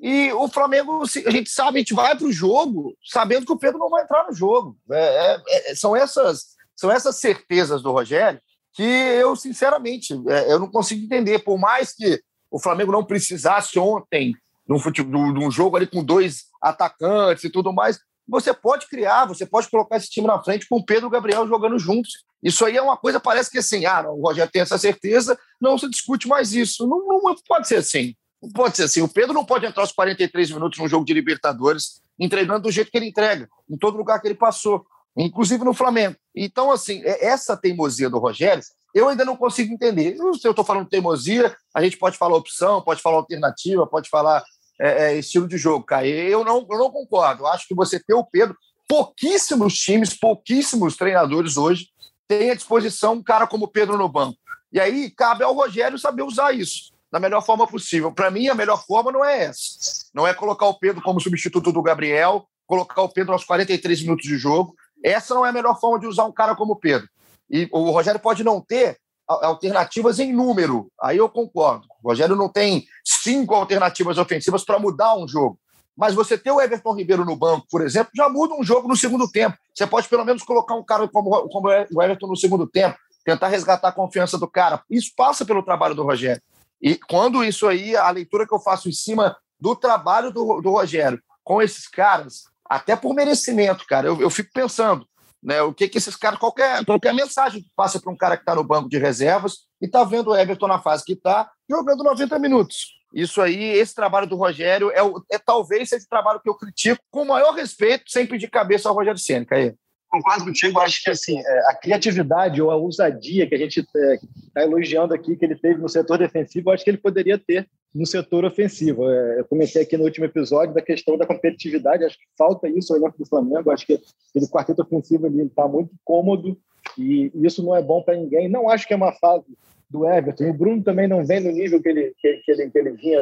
E o Flamengo, a gente sabe, a gente vai para o jogo sabendo que o Pedro não vai entrar no jogo. É, é, é, são, essas, são essas certezas do Rogério que eu, sinceramente, é, eu não consigo entender. Por mais que o Flamengo não precisasse ontem num, futebol, num jogo ali com dois atacantes e tudo mais, você pode criar, você pode colocar esse time na frente com o Pedro e o Gabriel jogando juntos. Isso aí é uma coisa, parece que assim, ah, o Rogério tem essa certeza, não se discute mais isso. Não, não pode ser assim. Pode ser assim. O Pedro não pode entrar aos 43 minutos num jogo de Libertadores entregando do jeito que ele entrega, em todo lugar que ele passou, inclusive no Flamengo. Então, assim, é, essa teimosia do Rogério, eu ainda não consigo entender. Se eu estou falando teimosia, a gente pode falar opção, pode falar alternativa, pode falar é, é, estilo de jogo, cara. Eu não, eu não concordo. Eu acho que você ter o Pedro, pouquíssimos times, pouquíssimos treinadores hoje têm à disposição um cara como o Pedro no banco. E aí cabe ao Rogério saber usar isso da melhor forma possível. Para mim, a melhor forma não é essa. Não é colocar o Pedro como substituto do Gabriel, colocar o Pedro aos 43 minutos de jogo. Essa não é a melhor forma de usar um cara como o Pedro. E o Rogério pode não ter alternativas em número. Aí eu concordo. O Rogério não tem cinco alternativas ofensivas para mudar um jogo. Mas você ter o Everton Ribeiro no banco, por exemplo, já muda um jogo no segundo tempo. Você pode pelo menos colocar um cara como, como o Everton no segundo tempo, tentar resgatar a confiança do cara. Isso passa pelo trabalho do Rogério. E quando isso aí, a leitura que eu faço em cima do trabalho do, do Rogério com esses caras, até por merecimento, cara, eu, eu fico pensando, né? O que que esses caras, qualquer, qualquer mensagem que passa para um cara que está no banco de reservas e está vendo o Everton na fase que está, jogando 90 minutos. Isso aí, esse trabalho do Rogério é, é talvez seja o trabalho que eu critico com o maior respeito, sem pedir cabeça ao Rogério Senna, aí.
Concordo contigo, acho que assim, é, a criatividade ou a ousadia que a gente está é, elogiando aqui, que ele teve no setor defensivo, acho que ele poderia ter no setor ofensivo. É, eu comentei aqui no último episódio da questão da competitividade, acho que falta isso ao elenco do Flamengo, acho que aquele quarteto ofensivo ali está muito cômodo e isso não é bom para ninguém. Não acho que é uma fase do Everton. O Bruno também não vem no nível que ele, que, que ele, que ele vinha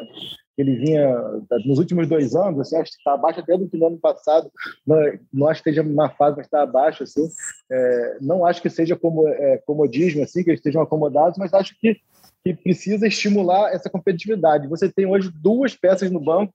ele vinha nos últimos dois anos, assim, acho que está abaixo até do que no ano passado, não, não acho que esteja na fase, mas está abaixo, assim, é, não acho que seja como, é, comodismo, assim, que eles estejam acomodados, mas acho que que precisa estimular essa competitividade. Você tem hoje duas peças no banco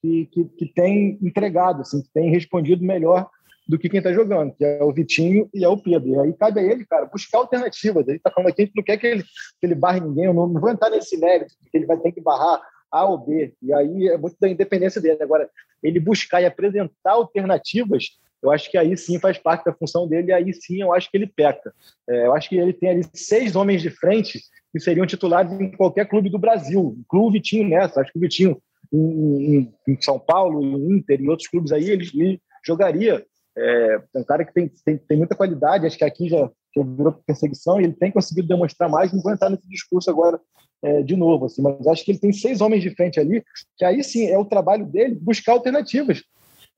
que, que, que têm entregado, assim, que têm respondido melhor do que quem está jogando, que é o Vitinho e é o Pedro. E aí cabe a ele, cara, buscar alternativas. Ele está falando aqui, a gente não quer que ele, que ele barre ninguém, eu não, não vou entrar nesse mérito, que ele vai ter que barrar A ou B. E aí é muito da independência dele. Agora, ele buscar e apresentar alternativas, eu acho que aí sim faz parte da função dele, e aí sim eu acho que ele peca. É, eu acho que ele tem ali seis homens de frente que seriam titulares em qualquer clube do Brasil. Inclui o Vitinho nessa. Acho que o Vitinho em, em, São Paulo, em Inter, em outros clubes aí, ele, ele jogaria. É, é um cara que tem, tem, tem muita qualidade, acho que aqui já virou perseguição e ele tem conseguido demonstrar mais. Não vou entrar nesse discurso agora é, de novo, assim, mas acho que ele tem seis homens de frente ali, que aí sim é o trabalho dele buscar alternativas.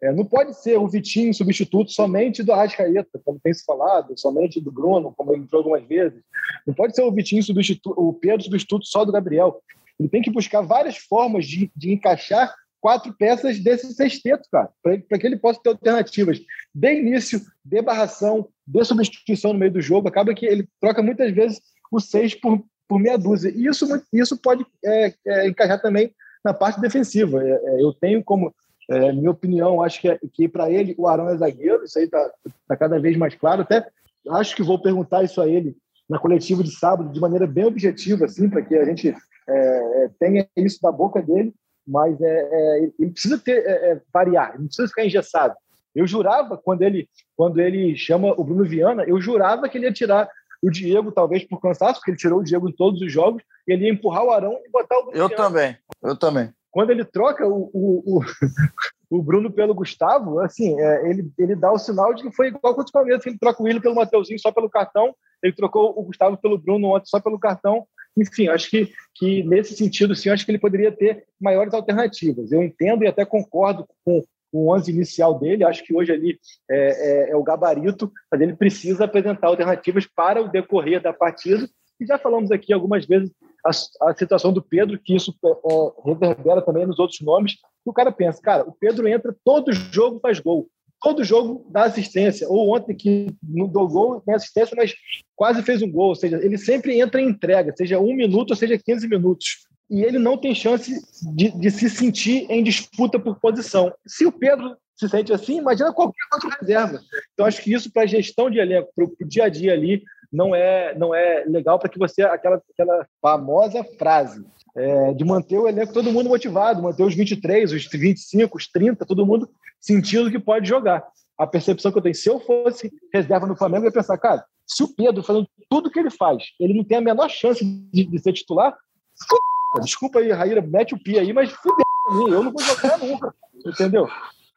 É, não pode ser o Vitinho substituto somente do Arrascaeta, como tem se falado, somente do Bruno, como ele entrou algumas vezes. Não pode ser o Vitinho substituto, o Pedro substituto só do Gabriel. Ele tem que buscar várias formas de, de encaixar quatro peças desse sexteto, cara, para que ele possa ter alternativas de início, de barração, de substituição no meio do jogo. Acaba que ele troca muitas vezes o seis por, por meia dúzia. E isso, isso pode é, é, encaixar também na parte defensiva. É, é eu tenho como, é, minha opinião, acho que, é, que para ele o Arão é zagueiro, isso aí está tá cada vez mais claro. Até acho que vou perguntar isso a ele na coletiva de sábado de maneira bem objetiva, assim, para que a gente é, tenha isso da boca dele, mas é, é ele precisa ter variar, não precisa ficar engessado. Eu jurava quando ele quando ele chama o Bruno Viana, eu jurava que ele ia tirar o Diego, talvez por cansaço, porque ele tirou o Diego em todos os jogos, e ele ia empurrar o Arão e botar o Bruno
Eu também, eu também.
Quando ele troca o, o, o, o Bruno pelo Gustavo, assim, é, ele, ele dá o sinal de que foi igual contra o Palmeiras, ele troca o Willian pelo Mateuzinho só pelo cartão, ele trocou o Gustavo pelo Bruno ontem só pelo cartão. Enfim, acho que, que nesse sentido, sim, acho que ele poderia ter maiores alternativas. Eu entendo e até concordo com, o 11 inicial dele, acho que hoje ali é, é, é, o gabarito, mas ele precisa apresentar alternativas para o decorrer da partida. E já falamos aqui algumas vezes a, a situação do Pedro, que isso é, é reverbera também nos outros nomes. o cara pensa, cara, o Pedro entra todo jogo faz gol todo jogo dá assistência. Ou ontem que não deu gol, tem assistência, mas quase fez um gol. Ou seja, ele sempre entra em entrega, seja um minuto ou seja 15 minutos. E ele não tem chance de, de se sentir em disputa por posição. Se o Pedro se sente assim, imagina qualquer outro reserva. Então, acho que isso para a gestão de elenco, para o dia a dia ali, não é, não é legal para que você, aquela, aquela famosa frase, é, de manter o elenco todo mundo motivado, manter os 23, os 25, os 30, todo mundo sentindo que pode jogar. A percepção que eu tenho, se eu fosse reserva no Flamengo, eu ia pensar, cara, se o Pedro fazendo tudo que ele faz, ele não tem a menor chance de, de ser titular, desculpa aí, Raíra, mete o pi aí, mas fudeu mim, eu não vou jogar nunca, entendeu?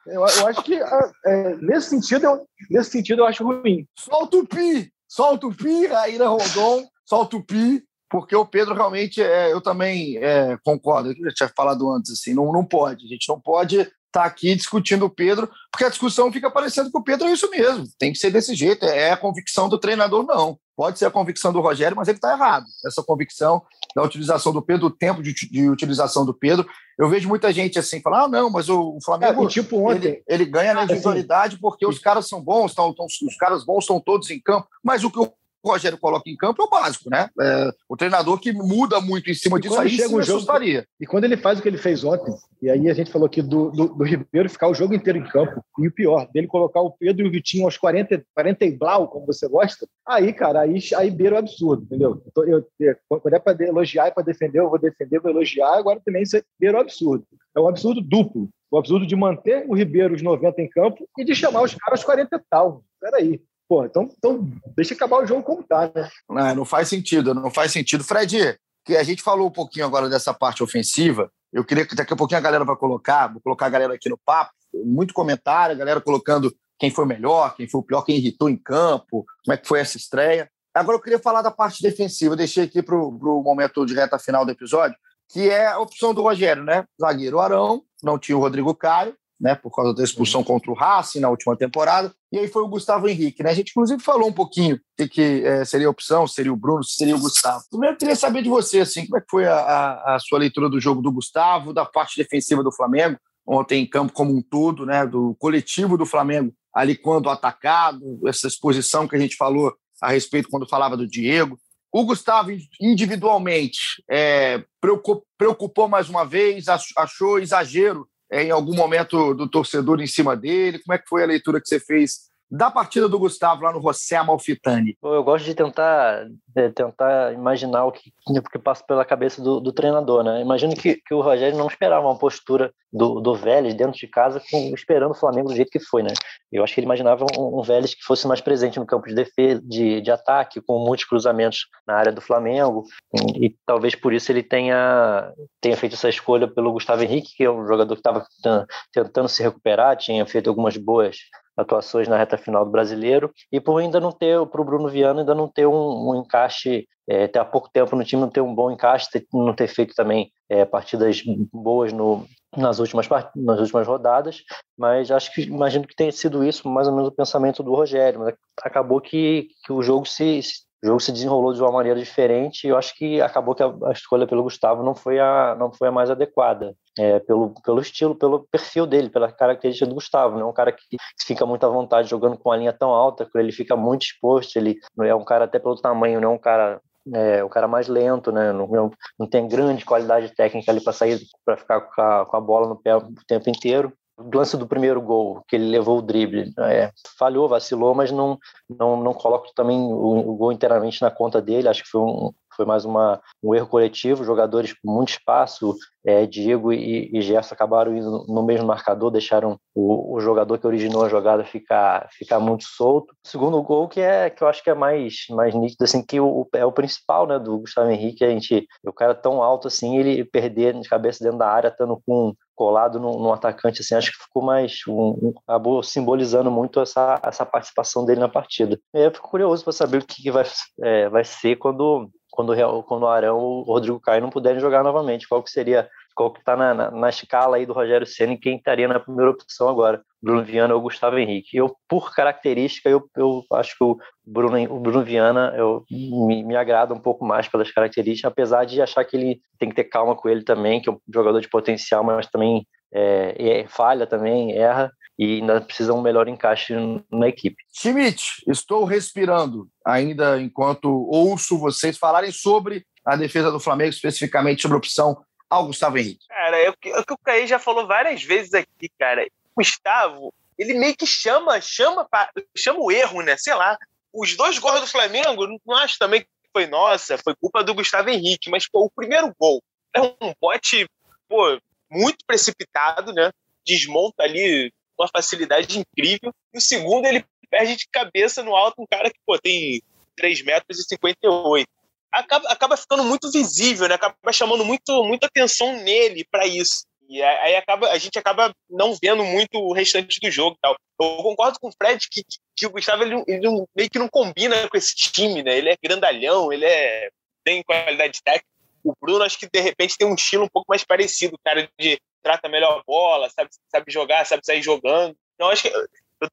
Eu, eu acho que ah, é, nesse sentido, eu, nesse sentido eu acho ruim.
Solta o pi, solta o pi, Raíra Rondon, solta o pi, porque o Pedro realmente, é, eu também é, concordo, eu já tinha falado antes, assim, não, não pode, a gente não pode estar tá aqui discutindo o Pedro, porque a discussão fica parecendo que o Pedro é isso mesmo, tem que ser desse jeito, é a convicção do treinador, não. Pode ser a convicção do Rogério, mas ele está errado. Essa convicção da utilização do Pedro, o tempo de, de, utilização do Pedro. Eu vejo muita gente assim falar: ah, não, mas o Flamengo. É,
tipo ontem.
Ele, ele ganha na individualidade assim, porque os caras são bons, tão, tão, os caras bons estão todos em campo. Mas o que o o Rogério coloca em campo é o básico, né? É, o treinador que muda muito em cima e disso aí chega um jogo, assustaria.
E quando ele faz o que ele fez ontem, e aí a gente falou aqui do, do, do, Ribeiro ficar o jogo inteiro em campo, e o pior, dele colocar o Pedro e o Vitinho aos 40, 40 e blau, como você gosta, aí, cara, aí, aí beira o absurdo, entendeu? Eu, eu, quando é para elogiar e para defender, eu vou defender, vou elogiar, agora também isso é beira o absurdo. É um absurdo duplo. O absurdo de manter o Ribeiro os 90 em campo e de chamar os caras 40 e tal. Peraí. Pô, então, então deixa acabar o jogo como tá, né?
Não, não faz sentido, não faz sentido. Fred, que a gente falou um pouquinho agora dessa parte ofensiva, eu queria que daqui a pouquinho a galera vai colocar, vou colocar a galera aqui no papo, muito comentário, a galera colocando quem foi melhor, quem foi o pior, quem irritou em campo, como é que foi essa estreia. Agora eu queria falar da parte defensiva, eu deixei aqui para o momento de reta final do episódio, que é a opção do Rogério, né? Zagueiro Arão, não tinha o Rodrigo Caio, né, por causa da expulsão contra o Racing na última temporada. E aí foi o Gustavo Henrique, né? A gente inclusive falou um pouquinho de que é, seria a opção, seria o Bruno, seria o Gustavo. Primeiro eu queria saber de você, assim, como é que foi a, a, a, sua leitura do jogo do Gustavo, da parte defensiva do Flamengo, ontem em campo como um todo, né, do coletivo do Flamengo ali quando atacado, essa exposição que a gente falou a respeito quando falava do Diego. O Gustavo, individualmente, é, preocupou, preocupou mais uma vez, achou exagero é, em algum momento do torcedor em cima dele? Como é que foi a leitura que você fez da partida do Gustavo lá no José Amalfitani?
Eu gosto de tentar, de tentar imaginar o que, que passa pela cabeça do, do treinador, né? Imagino que, que, o Rogério não esperava uma postura do, do Vélez dentro de casa, com, esperando o Flamengo do jeito que foi, né? Eu acho que ele imaginava um, um Vélez que fosse mais presente no campo de defesa, de, de ataque, com muitos cruzamentos na área do Flamengo, e, e talvez por isso ele tenha, tenha feito essa escolha pelo Gustavo Henrique, que é um jogador que estava tentando se recuperar, tinha feito algumas boas atuações na reta final do brasileiro e por ainda não ter, para o Bruno Viana ainda não ter um, um encaixe, é, até há pouco tempo no time não ter um bom encaixe, não ter feito também é, partidas boas no, nas últimas nas últimas rodadas, mas acho que imagino que tenha sido isso mais ou menos o pensamento do Rogério, mas acabou que, que o jogo se o jogo se desenrolou de uma maneira diferente e eu acho que acabou que a, a, escolha pelo Gustavo não foi a, não foi a mais adequada. É, pelo, pelo estilo, pelo perfil dele, pela característica do Gustavo. Não é um cara que, fica muito à vontade jogando com a linha tão alta, ele fica muito exposto, ele é um cara até pelo tamanho, não é um cara é, o cara mais lento, né? Não, não tem grande qualidade técnica ali para sair, para ficar com a, com a, bola no pé o tempo inteiro o lance do primeiro gol, que ele levou o drible, é, falhou, vacilou, mas não, não, não coloco também o, o, gol inteiramente na conta dele. Acho que foi, um, foi mais uma, um erro coletivo. Jogadores com muito espaço, é, Diego e, e Gerson acabaram indo no mesmo marcador, deixaram o, o, jogador que originou a jogada ficar, ficar muito solto. Segundo gol, que é que eu acho que é mais, mais nítido, assim, que o, é o principal né, do Gustavo Henrique, a gente, o cara tão alto assim, ele perder de cabeça dentro da área, estando com colado no, no, atacante, assim, acho que ficou mais, um, um, acabou simbolizando muito essa, essa participação dele na partida. Eu fico curioso para saber o que, que vai, é, vai ser quando, quando, quando o Arão o Rodrigo Caio não puderem jogar novamente, qual que seria qual que está na, na, na, escala aí do Rogério Senna e quem estaria na primeira opção agora, Bruno Viana ou Gustavo Henrique. Eu, por característica, eu, eu acho que o Bruno, o Bruno Viana eu, me, me agrada um pouco mais pelas características, apesar de achar que ele tem que ter calma com ele também, que é um jogador de potencial, mas também é, é, falha também, erra e ainda precisa um melhor encaixe na equipe.
Schmidt, estou respirando ainda enquanto ouço vocês falarem sobre a defesa do Flamengo, especificamente sobre a opção ao Gustavo Henrique?
Cara, é o que o Caí já falou várias vezes aqui, cara. O Gustavo, ele meio que chama, chama, chama o erro, né? Sei lá. Os dois gols do Flamengo, não acho também que foi nossa, foi culpa do Gustavo Henrique, mas pô, o primeiro gol é um bote, pô, muito precipitado, né? Desmonta ali uma facilidade incrível. E o segundo, ele perde de cabeça no alto um cara que, pô, tem 3 metros e 58 acaba, acaba ficando muito visível, né? Acaba chamando muito, muita atenção nele para isso. E aí acaba, a gente acaba não vendo muito o restante do jogo tal. Eu concordo com o Fred que, que o Gustavo ele, ele meio que não combina com esse time, né? Ele é grandalhão, ele é, tem qualidade técnica. O Bruno acho que de repente tem um estilo um pouco mais parecido, cara de trata melhor a bola, sabe, sabe jogar, sabe sair jogando. Então acho que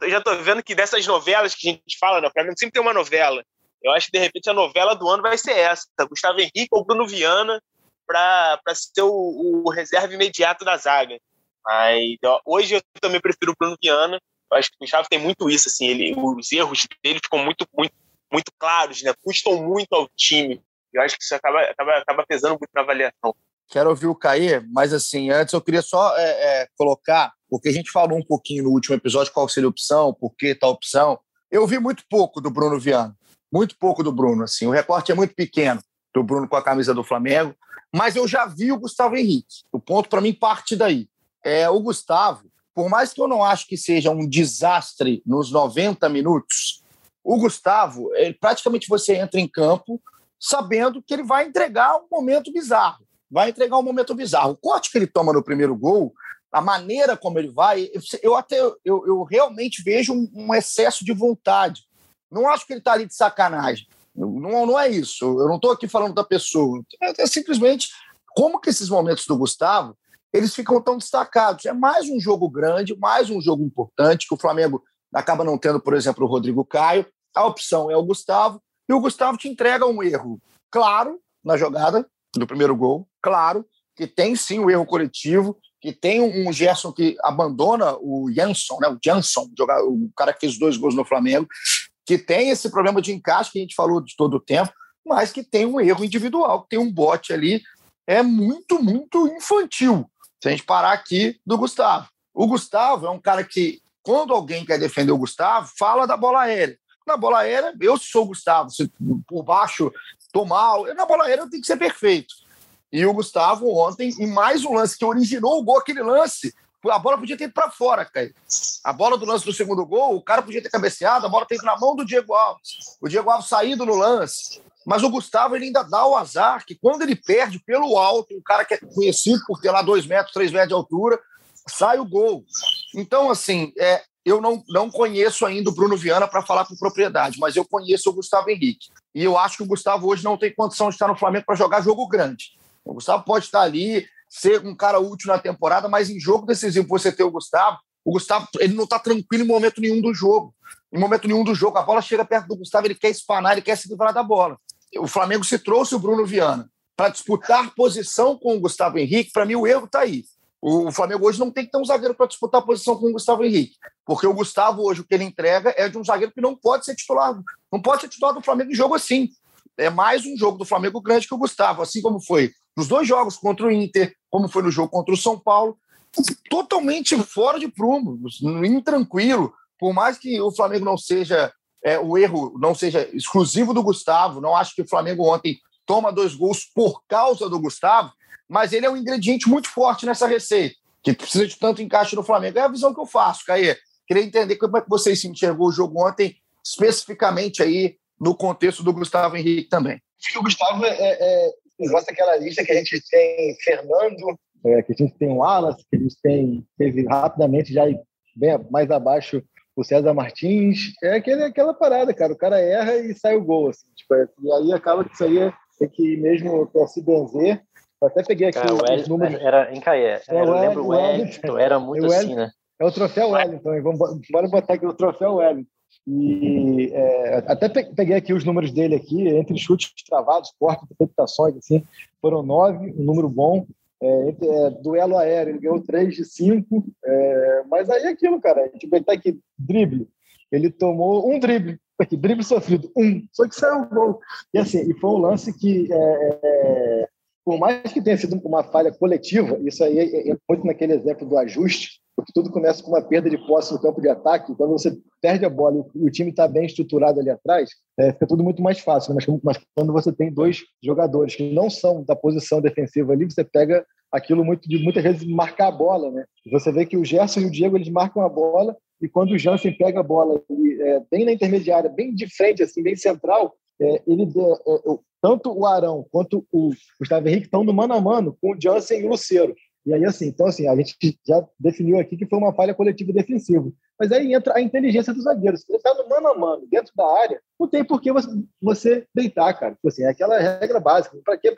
eu já tô vendo que dessas novelas que a gente fala, né? Pra mim sempre tem uma novela. Eu acho que de repente a novela do ano vai ser essa: Gustavo Henrique ou Bruno Viana para ser o, o, reserva imediato da zaga. Mas ó, hoje eu também prefiro o Bruno Viana. Eu acho que o Gustavo tem muito isso, assim, ele, os erros dele ficam muito, muito, muito claros, né? Custam muito ao time. Eu acho que isso acaba, acaba, acaba pesando muito na avaliação.
Quero ouvir o Caê, mas assim, antes eu queria só é, é, colocar, porque a gente falou um pouquinho no último episódio qual seria a opção, por que tal opção. Eu vi muito pouco do Bruno Viana muito pouco do Bruno. Assim, o recorte é muito pequeno do Bruno com a camisa do Flamengo, mas eu já vi o Gustavo Henrique. O ponto para mim parte daí. É o Gustavo, por mais que eu não acho que seja um desastre nos 90 minutos, o Gustavo, ele, praticamente você entra em campo sabendo que ele vai entregar um momento bizarro. Vai entregar um momento bizarro. O corte que ele toma no primeiro gol, a maneira como ele vai, eu até eu, eu realmente vejo um, um excesso de vontade não acho que ele está ali de sacanagem. Não, não é isso. Eu não estou aqui falando da pessoa. É, é, simplesmente como que esses momentos do Gustavo eles ficam tão destacados. É mais um jogo grande, mais um jogo importante que o Flamengo acaba não tendo, por exemplo, o Rodrigo Caio. A opção é o Gustavo e o Gustavo te entrega um erro claro na jogada do primeiro gol, claro que tem sim o erro coletivo, que tem um Gerson que abandona o Jansson, né? O Jansson, o cara que fez dois gols no Flamengo, que tem esse problema de encaixe que a gente falou de todo o tempo, mas que tem um erro individual, que tem um bote ali, é muito, muito infantil. Se a gente parar aqui do Gustavo. O Gustavo é um cara que, quando alguém quer defender o Gustavo, fala da bola aérea. Na bola aérea, eu sou o Gustavo, se por baixo tô mal, na bola aérea eu tenho que ser perfeito. E o Gustavo ontem, em mais um lance que originou o gol, aquele lance, a bola podia ter ido para fora, Caio. A bola do lance do segundo gol, o cara podia ter cabeceado, a bola tem na mão do Diego Alves. O Diego Alves saído no lance. Mas o Gustavo ele ainda dá o azar que quando ele perde pelo alto, um cara que é conhecido por ter lá dois metros, três metros de altura, sai o gol. Então, assim, é, eu não, não conheço ainda o Bruno Viana para falar com propriedade, mas eu conheço o Gustavo Henrique. E eu acho que o Gustavo hoje não tem condição de estar no Flamengo para jogar jogo grande. O Gustavo pode estar ali, ser um cara útil na temporada, mas em jogo decisivo você ter o Gustavo, o Gustavo ele não está tranquilo em momento nenhum do jogo. Em momento nenhum do jogo, a bola chega perto do Gustavo, ele quer espanar, ele quer se livrar da bola. O Flamengo se trouxe o Bruno Viana para disputar posição com o Gustavo Henrique. Para mim, o erro está aí. O Flamengo hoje não tem que ter um zagueiro para disputar a posição com o Gustavo Henrique, porque o Gustavo hoje o que ele entrega é de um zagueiro que não pode ser titular, não pode ser titular do Flamengo em jogo assim. É mais um jogo do Flamengo grande que o Gustavo, assim como foi nos dois jogos contra o Inter, como foi no jogo contra o São Paulo, totalmente fora de prumo, intranquilo. Por mais que o Flamengo não seja é, o erro não seja exclusivo do Gustavo, não acho que o Flamengo ontem toma dois gols por causa do Gustavo, mas ele é um ingrediente muito forte nessa receita, que precisa de tanto encaixe no Flamengo. É a visão que eu faço, Caê. Queria entender como é que vocês se enxergou o jogo ontem, especificamente aí no contexto do Gustavo Henrique também.
Acho que o Gustavo é, é, é gosta daquela lista que a gente tem Fernando, é, que a gente tem o Wallace, que a gente tem, teve rapidamente já bem mais abaixo o César Martins. É aquele, aquela parada, cara. O cara erra e sai o gol. Assim, tipo, é, e aí acaba que isso aí tem que mesmo se benzer. Eu até peguei aqui
os números. Era em Caé. É, eu lembro o Wellington, era muito assim, né?
É o troféu Wellington. Vamos, bora botar aqui o troféu Wellington. E é, até peguei aqui os números dele aqui, entre chutes travados, cortes, interceptações, assim, foram nove, um número bom. É, é, duelo aéreo, ele ganhou 3 de 5. É, mas aí é aquilo, cara. Tipo, ele tá aqui, drible. Ele tomou um drible. Aqui, drible sofrido, um. Só que saiu um gol. E assim, e foi um lance que, é, é por mais que tenha sido uma falha coletiva, isso aí é, é muito naquele exemplo do ajuste, porque tudo começa com uma perda de posse no campo de ataque. Quando você perde a bola e o time está bem estruturado ali atrás, é, fica tudo muito mais fácil. Mas, mas, quando você tem dois jogadores que não são da posição defensiva ali, você pega aquilo muito de muitas vezes marcar a bola, né? Você vê que o Gerson e o Diego eles marcam a bola e quando o Jansen pega a bola ali, é, bem na intermediária, bem de frente, assim, bem central, é, ele é, tanto o Arão quanto o Gustavo Henrique estão no mano a mano com o Jansen e o Lucero. E aí, assim, então, assim, a gente já definiu aqui que foi uma falha coletiva defensiva. Mas aí entra a inteligência dos zagueiros. Se ele está no mano a mano, dentro da área, não tem por que você, você deitar, cara. Tipo assim, é aquela regra básica. Para que,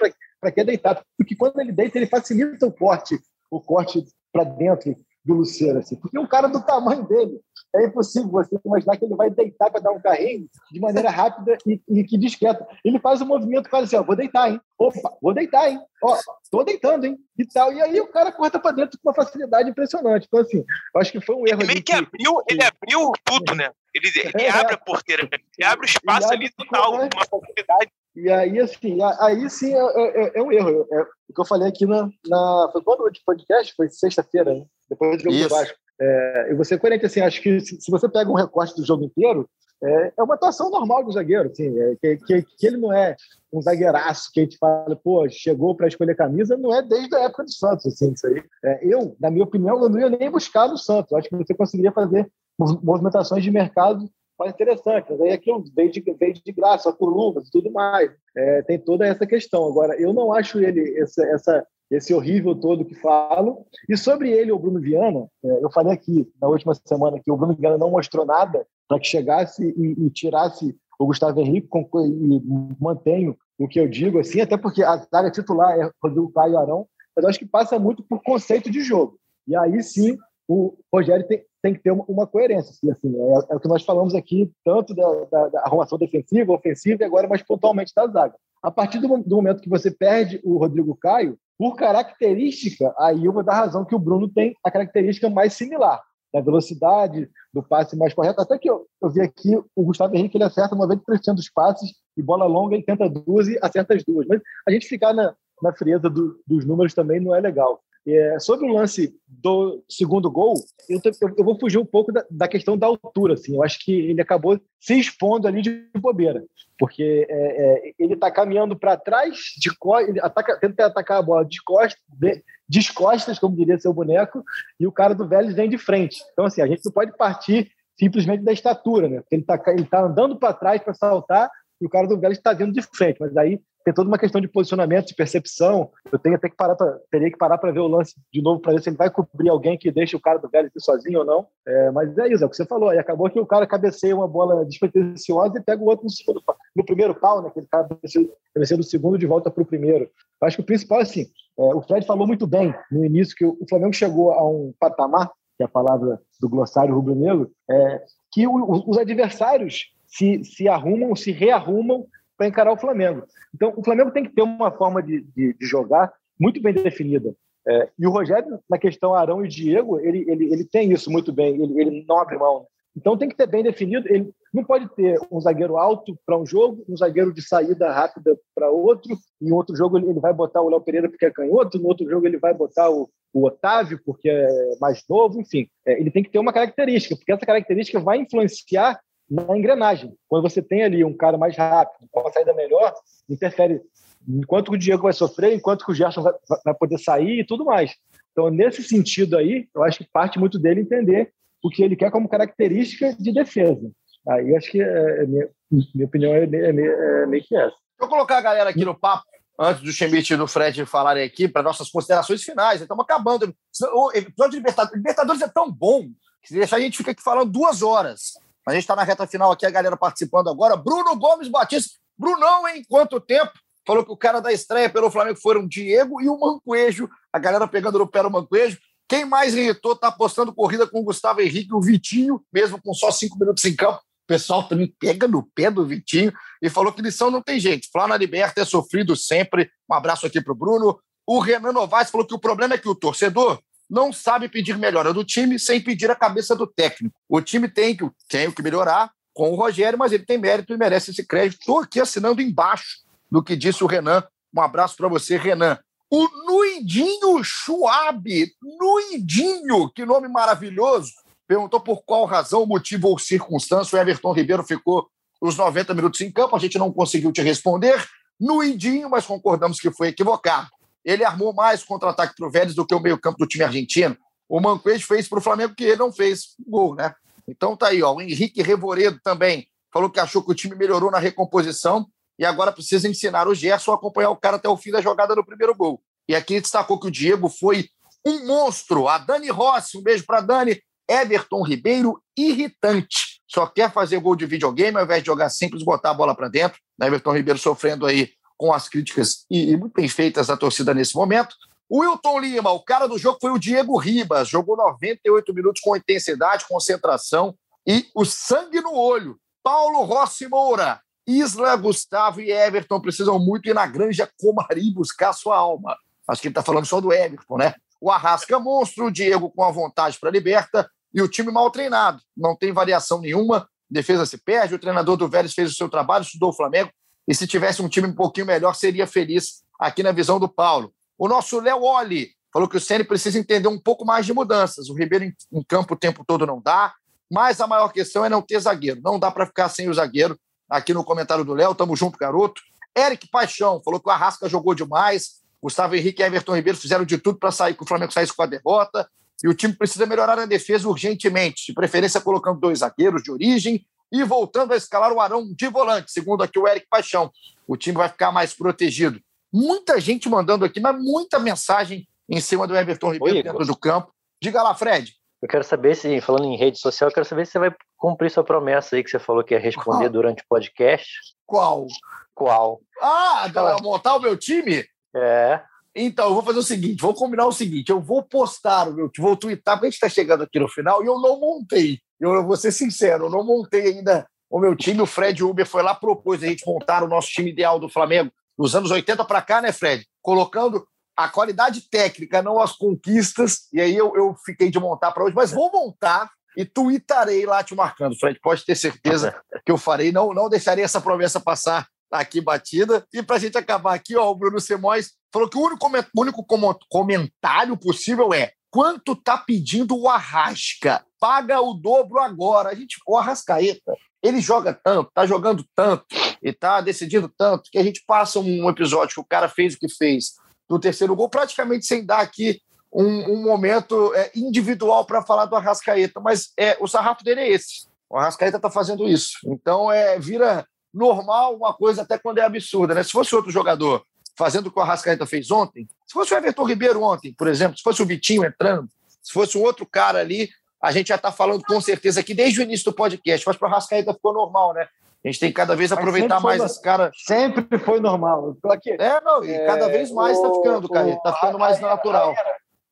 que deitar? Porque quando ele deita, ele facilita o corte, o corte para dentro do Luciano, assim, porque um cara do tamanho dele, é impossível você imaginar que ele vai deitar para dar um carrinho de maneira rápida e, e que discreta. Ele faz um movimento quase assim, ó, vou deitar, hein? Opa, vou deitar, hein? Ó, tô deitando, hein? E tal. E aí o cara corta para dentro com uma facilidade impressionante. Então, assim, eu acho que foi um erro.
Ele meio que, que abriu, ele abriu tudo, né? Ele, ele é, abre a porteira, ele abre o espaço ali total, uma facilidade.
E aí, assim, aí sim é, é, é um erro. É, o que eu falei aqui na. na foi quando o podcast? Foi sexta-feira, né? Depois do jogo do Vasco. É, e você coerente, assim, acho que se, se, você pega um recorte do jogo inteiro, é, é uma atuação normal do zagueiro, assim, é, que, que, que, ele não é um zagueiraço que a gente fala, pô, chegou para escolher camisa, não é desde a época do Santos, assim, isso aí. É, eu, na minha opinião, eu não ia nem buscar no Santos. Acho que você conseguiria fazer movimentações de mercado mais interessante. Mas aí aquilo veio de, veio de graça, por luvas e tudo mais. É, tem toda essa questão. Agora, eu não acho ele essa, essa, esse horrível todo que falo. E sobre ele, o Bruno Viana, é, eu falei aqui na última semana que o Bruno Viana não mostrou nada para que chegasse e, e, tirasse o Gustavo Henrique e mantenho o que eu digo, assim, até porque a zaga titular é Rodrigo Caio Arão, mas eu acho que passa muito por conceito de jogo. E aí sim o Rogério tem, tem que ter uma, uma coerência. Assim, assim é, é, o que nós falamos aqui, tanto da, da, da, arrumação defensiva, ofensiva, e agora mais pontualmente da zaga. A partir do, do, momento que você perde o Rodrigo Caio, por característica, aí eu vou dar razão que o Bruno tem a característica mais similar, da velocidade, do passe mais correto. Até que eu, eu vi aqui, o Gustavo Henrique ele acerta 93% dos passes, e bola longa ele tenta duas e acerta as duas. Mas a gente ficar na, na frieza do, dos números também não é legal. É, sobre o lance do segundo gol, eu, eu, vou fugir um pouco da, da, questão da altura. Assim. Eu acho que ele acabou se expondo ali de bobeira, porque é, é, ele está caminhando para trás, de ele ataca, tenta atacar a bola de costas, de, descostas, como diria seu boneco, e o cara do Vélez vem de frente. Então, assim, a gente não pode partir simplesmente da estatura, né? Porque ele está ele tá andando para trás para saltar e o cara do Vélez está vindo de frente. Mas aí tem toda uma questão de posicionamento, de percepção. Eu tenho até que parar pra, teria que parar para ver o lance de novo para ver se ele vai cobrir alguém que deixa o cara do velho sozinho ou não. É, mas é isso, é o que você falou. E acabou que o cara cabeceia uma bola despretensiosa e pega o outro no, segundo, no primeiro pau, né? Que ele cabeceia do segundo de volta para o primeiro. Eu acho que o principal, assim, é, o Fred falou muito bem no início que o Flamengo chegou a um patamar, que é a palavra do glossário rubro-negro, é, que o, os adversários se, se arrumam, se rearrumam para encarar o Flamengo. Então, o Flamengo tem que ter uma forma de, de, de jogar muito bem definida. É, e o Rogério, na questão Arão e Diego, ele, ele, ele tem isso muito bem, ele, ele não abre mão. Então tem que ter bem definido. Ele não pode ter um zagueiro alto para um jogo, um zagueiro de saída rápida para outro. Em outro jogo ele vai botar o Léo Pereira porque é canhoto, no outro jogo ele vai botar o, o Otávio porque é mais novo. Enfim, é, ele tem que ter uma característica, porque essa característica vai influenciar na engrenagem. Quando você tem ali um cara mais rápido, uma saída melhor, interfere enquanto o Diego vai sofrer, enquanto que o Gerson vai, vai poder sair e tudo mais. Então, nesse sentido aí, eu acho que parte muito dele entender o que ele quer como característica de defesa. Aí acho que é, é minha, minha opinião é, é, é, meio que essa.
Vou colocar a galera aqui no papo, antes do Schmidt e do Fred falarem aqui, para nossas considerações finais. Estamos acabando. O episódio de Libertadores, Libertadores é tão bom que se deixar a gente fica aqui falando duas horas. A gente está na reta final aqui, a galera participando agora. Bruno Gomes Batista. Brunão, em quanto tempo? Falou que o cara da estreia pelo Flamengo foram Diego e o Mancoejo. A galera pegando no pé do Mancoejo. Quem mais irritou está apostando corrida com o Gustavo Henrique, o Vitinho, mesmo com só cinco minutos em campo. O pessoal também pega no pé do Vitinho e falou que lição não tem gente. Flá na Liberta é sofrido sempre. Um abraço aqui para o Bruno. O Renan Novaes falou que o problema é que o torcedor não sabe pedir melhora do time sem pedir a cabeça do técnico. O time tem que, tem que melhorar com o Rogério, mas ele tem mérito e merece esse crédito. Estou aqui assinando embaixo do que disse o Renan. Um abraço para você, Renan. O Nuidinho Schwab, Nuidinho, que nome maravilhoso, perguntou por qual razão, motivo ou circunstância o Everton Ribeiro ficou os 90 minutos em campo. A gente não conseguiu te responder. Nuidinho, mas concordamos que foi equivocado. Ele armou mais contra-ataque para o Vélez do que o meio-campo do time argentino. O Manquez fez para o Flamengo que ele não fez gol, né? Então tá aí, ó. O Henrique Revoredo também falou que achou que o time melhorou na recomposição e agora precisa ensinar o Gerson a acompanhar o cara até o fim da jogada no primeiro gol. E aqui destacou que o Diego foi um monstro. A Dani Rossi, um beijo para Dani. Everton Ribeiro, irritante. Só quer fazer gol de videogame ao invés de jogar simples, botar a bola para dentro. Everton Ribeiro sofrendo aí com as críticas e, e muito bem feitas da torcida nesse momento. O Wilton Lima, o cara do jogo foi o Diego Ribas, jogou 98 minutos com intensidade, concentração e o sangue no olho. Paulo Rossi Moura, Isla, Gustavo e Everton precisam muito ir na Granja Comari buscar sua alma. Acho que ele está falando só do Everton, né? O Arrasca monstro, o Diego com a vontade para a liberta e o time mal treinado. Não tem variação nenhuma, defesa se perde, o treinador do Vélez fez o seu trabalho, estudou o Flamengo, e se tivesse um time um pouquinho melhor, seria feliz aqui na visão do Paulo. O nosso Léo Oli falou que o Ceni precisa entender um pouco mais de mudanças. O Ribeiro em, em campo o tempo todo não dá, mas a maior questão é não ter zagueiro. Não dá para ficar sem o zagueiro aqui no comentário do Léo. Tamo junto, garoto. Eric Paixão falou que o Arrasca jogou demais. Gustavo Henrique e Everton Ribeiro fizeram de tudo para sair, que o Flamengo saísse com a derrota. E o time precisa melhorar a defesa urgentemente, de preferência colocando dois zagueiros de origem e voltando a escalar o Arão de volante, segundo aqui o Eric Paixão. O time vai ficar mais protegido. Muita gente mandando aqui, mas muita mensagem em cima do Everton Ribeiro Oi, dentro do campo. Diga lá, Fred.
Eu quero saber se, falando em rede social, eu quero saber se você vai cumprir sua promessa aí que você falou que ia responder Qual? durante o podcast.
Qual?
Qual?
Ah, então, montar o meu time?
É.
Então, eu vou fazer o seguinte: vou combinar o seguinte, eu vou postar o meu, vou twittar, porque a gente está chegando aqui no final e eu não montei. Eu vou ser sincero, eu não montei ainda o meu time. O Fred Uber foi lá, propôs a gente montar o nosso time ideal do Flamengo dos anos 80 para cá, né, Fred? Colocando a qualidade técnica, não as conquistas. E aí eu, eu fiquei de montar para hoje, mas vou montar e tuitarei lá te marcando. Fred, pode ter certeza que eu farei. Não, não deixarei essa promessa passar aqui batida. E para a gente acabar aqui, ó, o Bruno Semóis falou que o único, único comentário possível é quanto tá pedindo o Arrasca? Paga o dobro agora. A gente, o Arrascaeta, ele joga tanto, tá jogando tanto e tá decidindo tanto que a gente passa um episódio que o cara fez o que fez do terceiro gol, praticamente sem dar aqui um, um momento é, individual para falar do Arrascaeta, mas é, o sarrafo dele é esse. O Arrascaeta está fazendo isso. Então é vira normal uma coisa até quando é absurda. Né? Se fosse outro jogador fazendo o que o Arrascaeta fez ontem, se fosse o Everton Ribeiro ontem, por exemplo, se fosse o Vitinho entrando, se fosse um outro cara ali, a gente já está falando com certeza aqui desde o início do podcast, mas para o Arrascaeta ficou normal, né? A gente tem que cada vez aproveitar mais esse cara.
Sempre foi normal.
Aqui, é, não, e cada vez mais está ficando, cara. Está ficando mais natural.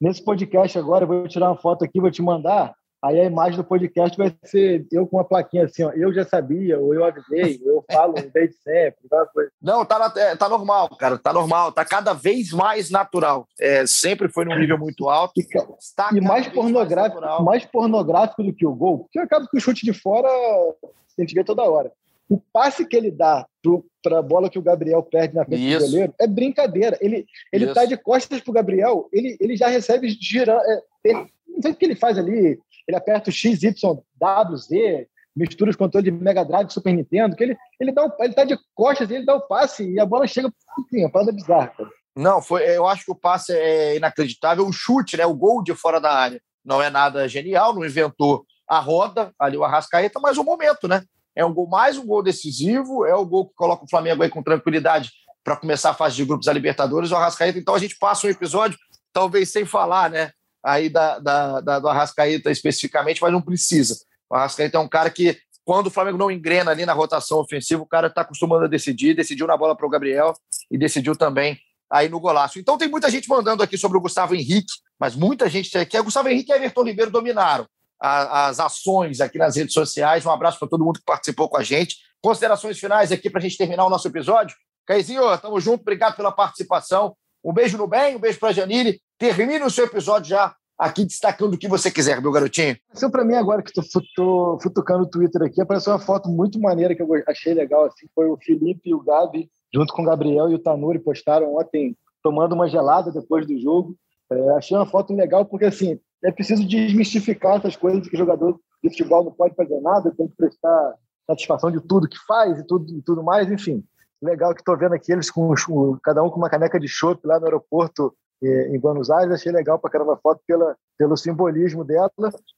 Nesse podcast agora, eu vou tirar uma foto aqui, vou te mandar. Aí a imagem do podcast vai ser eu com uma plaquinha assim, ó, eu já sabia, ou eu avisei, ou eu falo desde sempre.
Não, tá, é, tá normal, cara, tá normal, tá cada vez mais natural. É, sempre foi num nível muito alto.
Tá e mais pornográfico, mais, mais, pornográfico do que o gol, porque acaba que o chute de fora a gente vê toda hora. O passe que ele dá para a bola que o Gabriel perde na frente Isso. do goleiro é brincadeira. Ele ele tá de costas pro Gabriel, ele, ele já recebe girando. É, não sei o que ele faz ali. Ele aperta o X, Y, W, Z, mistura os controles de Mega Drive, Super Nintendo, que ele, ele, dá um, ele tá de costas ele dá o passe e a bola chega. Enfim, é parada bizarra, cara.
Não, foi, eu acho que o passe é inacreditável. O chute, né, o gol de fora da área, não é nada genial, não inventou a roda, ali o Arrascaeta, mas o momento, né? É um gol mais um gol decisivo, é o gol que coloca o Flamengo aí com tranquilidade para começar a fase de grupos da Libertadores, o Arrascaeta. Então a gente passa um episódio, talvez sem falar, né? Aí da, da, da do Arrascaeta especificamente, mas não precisa. O Arrascaeta é um cara que, quando o Flamengo não engrena ali na rotação ofensiva, o cara está acostumando a decidir, decidiu na bola para o Gabriel e decidiu também aí no golaço. Então tem muita gente mandando aqui sobre o Gustavo Henrique, mas muita gente aqui. Gustavo Henrique e Everton Ribeiro dominaram a, as ações aqui nas redes sociais. Um abraço para todo mundo que participou com a gente. Considerações finais aqui para a gente terminar o nosso episódio. Caizinho, tamo junto, obrigado pela participação. Um beijo no bem, um beijo para a Janine. Termine o seu episódio já aqui destacando o que você quiser, meu garotinho.
Apareceu para mim agora que estou futucando o Twitter aqui, apareceu uma foto muito maneira que eu achei legal. Assim, foi o Felipe e o Gabi, junto com o Gabriel e o Tanuri, postaram ontem tomando uma gelada depois do jogo. É, achei uma foto legal porque assim é preciso desmistificar essas coisas de que jogador de futebol não pode fazer nada, tem que prestar satisfação de tudo que faz e tudo, e tudo mais, enfim. Legal que estou vendo aqui eles com cada um com uma caneca de chopp lá no aeroporto em Buenos Aires, achei legal para caramba a foto pela, pelo simbolismo dela.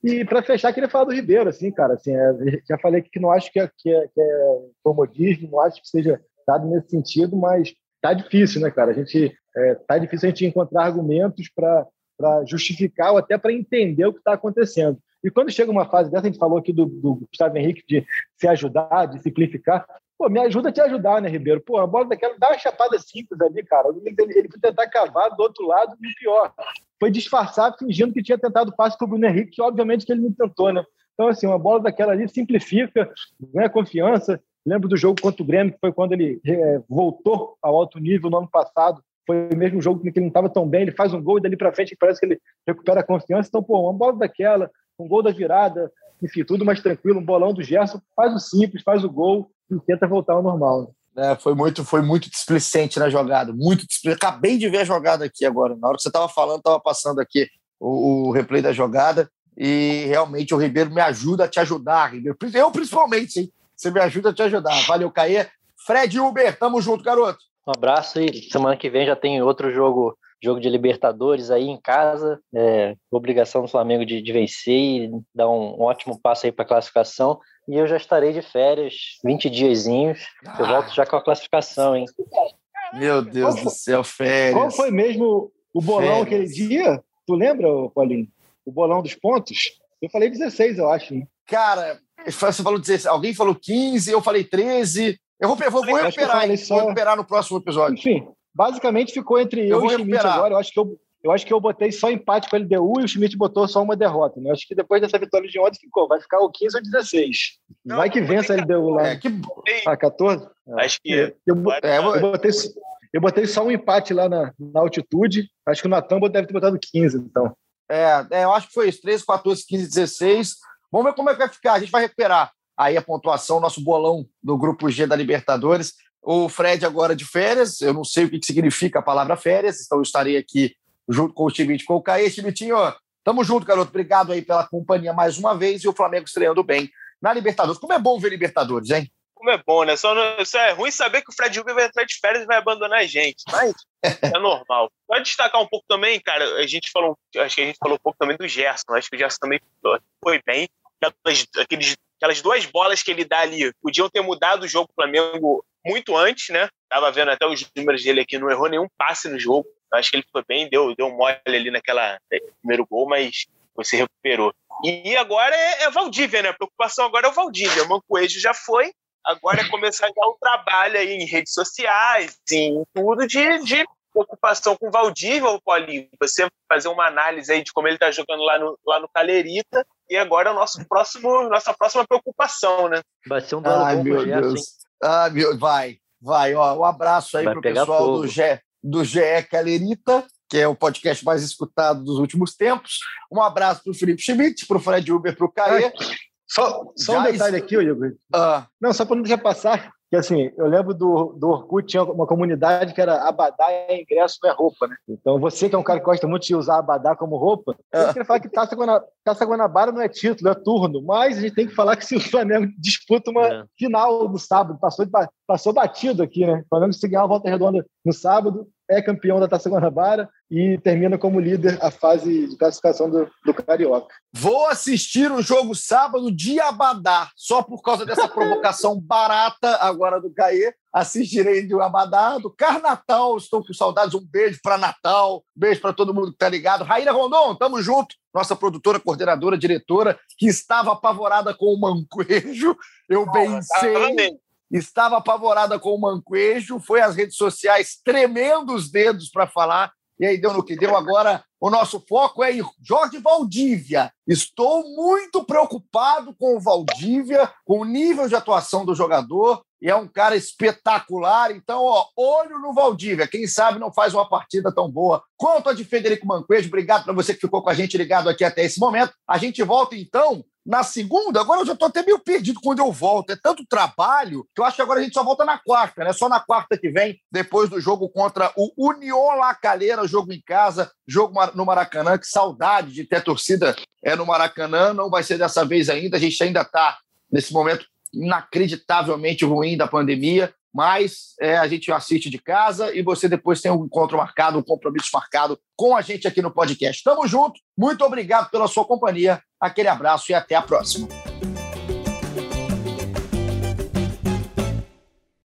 E para fechar, queria falar do Ribeiro, assim, cara. Assim, é, já falei que não acho que é, que é, que é comodismo, não acho que seja dado nesse sentido, mas tá difícil, né, cara? A gente é, tá difícil a gente encontrar argumentos para para justificar ou até para entender o que está acontecendo. E quando chega uma fase dessa, a gente falou aqui do, do, Gustavo Henrique de se ajudar, de simplificar. Pô, me ajuda a te ajudar, né, Ribeiro? Pô, a bola daquela dá uma chapada simples ali, cara. Ele, ele foi tentar cavar do outro lado e pior. Foi disfarçar fingindo que tinha tentado passe para o Bruno Henrique, que obviamente que ele não tentou, né? Então, assim, uma bola daquela ali simplifica, ganha confiança. Lembro do jogo contra o Grêmio, que foi quando ele é, voltou ao alto nível no ano passado, foi o mesmo jogo que ele não estava tão bem, ele faz um gol e dali para frente parece que ele recupera a confiança. Então, pô, uma bola daquela, um gol da virada, enfim, tudo mais tranquilo, um bolão do Gerson, faz o simples, faz o gol e tenta voltar ao normal.
É, foi muito, foi muito displicente na jogada, muito displicente. Acabei de ver a jogada aqui agora. Na hora que você estava falando, estava passando aqui o, o, replay da jogada e realmente o Ribeiro me ajuda a te ajudar, Ribeiro. Eu principalmente, hein? Você me ajuda a te ajudar. Valeu, Caê. Fred Uber, tamo junto, garoto.
Um abraço e semana que vem já tem outro jogo jogo de Libertadores aí em casa, é, obrigação do Flamengo de, de, vencer e dar um, ótimo passo aí para a classificação. E eu já estarei de férias, 20 diazinhos. Ah. Eu volto já com a classificação, hein?
Meu Deus do céu, férias.
Qual foi mesmo o bolão férias. aquele dia? Tu lembra, Paulinho? O bolão dos pontos? Eu falei 16, eu acho. Hein?
Cara, você falou 16, alguém falou 15, eu falei 13. Eu vou, vou, vou recuperar, eu só... vou recuperar no próximo episódio.
Enfim, basicamente ficou entre eu, eu e o Schmidt agora. Eu acho que eu, eu acho que eu botei só empate com a LDU e o Schmidt botou só uma derrota. Né? Eu acho que depois dessa vitória de ontem ficou. Vai ficar o 15 ou 16. Não, Vai que vence a LDU lá. É, que...
Ah, 14? Acho que. Eu, eu,
é, eu, botei, eu botei só um empate lá na, na altitude. Acho que o Natan deve ter botado 15, então.
É, é, eu acho que foi isso: 13, 14, 15, 16. Vamos ver como é que vai ficar. A gente vai recuperar aí a pontuação, nosso bolão do grupo G da Libertadores. O Fred agora de férias, eu não sei o que significa a palavra férias, então eu estarei aqui junto com o time com o Caê. Chimitinho, tamo junto, garoto. Obrigado aí pela companhia mais uma vez e o Flamengo estreando bem na Libertadores. Como é bom ver Libertadores, hein?
Como é bom, né? Só, não, só é ruim saber que o Fred Huber vai entrar de férias e vai abandonar a gente, mas é normal. Pode destacar um pouco também, cara, a gente falou, acho que a gente falou um pouco também do Gerson, acho que o Gerson também foi bem. Aqueles aquelas duas bolas que ele dá ali podiam ter mudado o jogo do Flamengo muito antes, né? Tava vendo até os números dele aqui, não errou nenhum passe no jogo. Acho que ele foi bem, deu, deu mole ali naquela primeiro gol, mas você recuperou. E agora é, é Valdívia, né? A preocupação agora é o Valdívia. O Mancoejo já foi, agora é começar já o trabalho aí em redes sociais, em tudo de, de preocupação com o Valdívia, ou Paulinho, você fazer uma análise aí de como ele está jogando lá no, lá no Calerita
e agora é o nosso próximo, nossa próxima preocupação, né?
Vai ser um duelo
Ai,
bom
meu
pro Gerson,
Deus. Ah, meu, vai, vai. Ó, um abraço aí pro
pegar
pessoal
fogo.
do GE, do GE Calerita, que é o podcast mais escutado dos últimos tempos. Um abraço pro Felipe Schmidt, pro Fred Uber, pro Caê.
Só, só um detalhe
isso-
aqui, ô Igor.
Ah,
Não, só para não deixar passar, que assim, eu lembro do, do Orkut, tinha uma comunidade que era abadá é ingresso, não é roupa, né? Então você que é um cara que gosta muito de usar abadá como roupa, eu queria falar que Taça, Guana, Taça Guanabara não é título, é turno, mas a gente tem que falar que se o Flamengo disputa uma
É.
final no sábado, passou, de passou batido aqui, né? O Flamengo se ganhar uma volta redonda no sábado, é campeão da Taça Guanabara e termina como líder a fase de classificação do, do Carioca.
Vou assistir o jogo sábado de Abadá, só por causa dessa provocação barata agora do Caê. Assistirei do Abadá, do Carnatal. Estou com saudades. Um beijo para Natal, beijo para todo mundo que tá ligado. Raíra Rondon, tamo junto. Nossa produtora, coordenadora, diretora, que estava apavorada com o manquejo. Eu bem sei. Estava apavorada com o manquejo, foi às redes sociais tremendo os dedos para falar, e aí deu no que deu. Agora, o nosso foco é Jorge Valdívia. Estou muito preocupado com o Valdívia, com o nível de atuação do jogador, e é um cara espetacular. Então, ó, olho no Valdívia. Quem sabe não faz uma partida tão boa quanto a de Federico Manquejo. Obrigado para você que ficou com a gente ligado aqui até esse momento. A gente volta, então, na segunda. Agora eu já estou até meio perdido quando eu volto. É tanto trabalho que eu acho que agora a gente só volta na quarta, né? Só na quarta que vem, depois do jogo contra o União La Calera, jogo em casa, jogo no Maracanã. Que saudade de ter torcida é no Maracanã. Não vai ser dessa vez ainda. A gente ainda está nesse momento inacreditavelmente ruim da pandemia. Mas é, a gente assiste de casa e você depois tem um encontro marcado, um compromisso marcado com a gente aqui no podcast. Tamo junto, muito obrigado pela sua companhia, aquele abraço e até a próxima.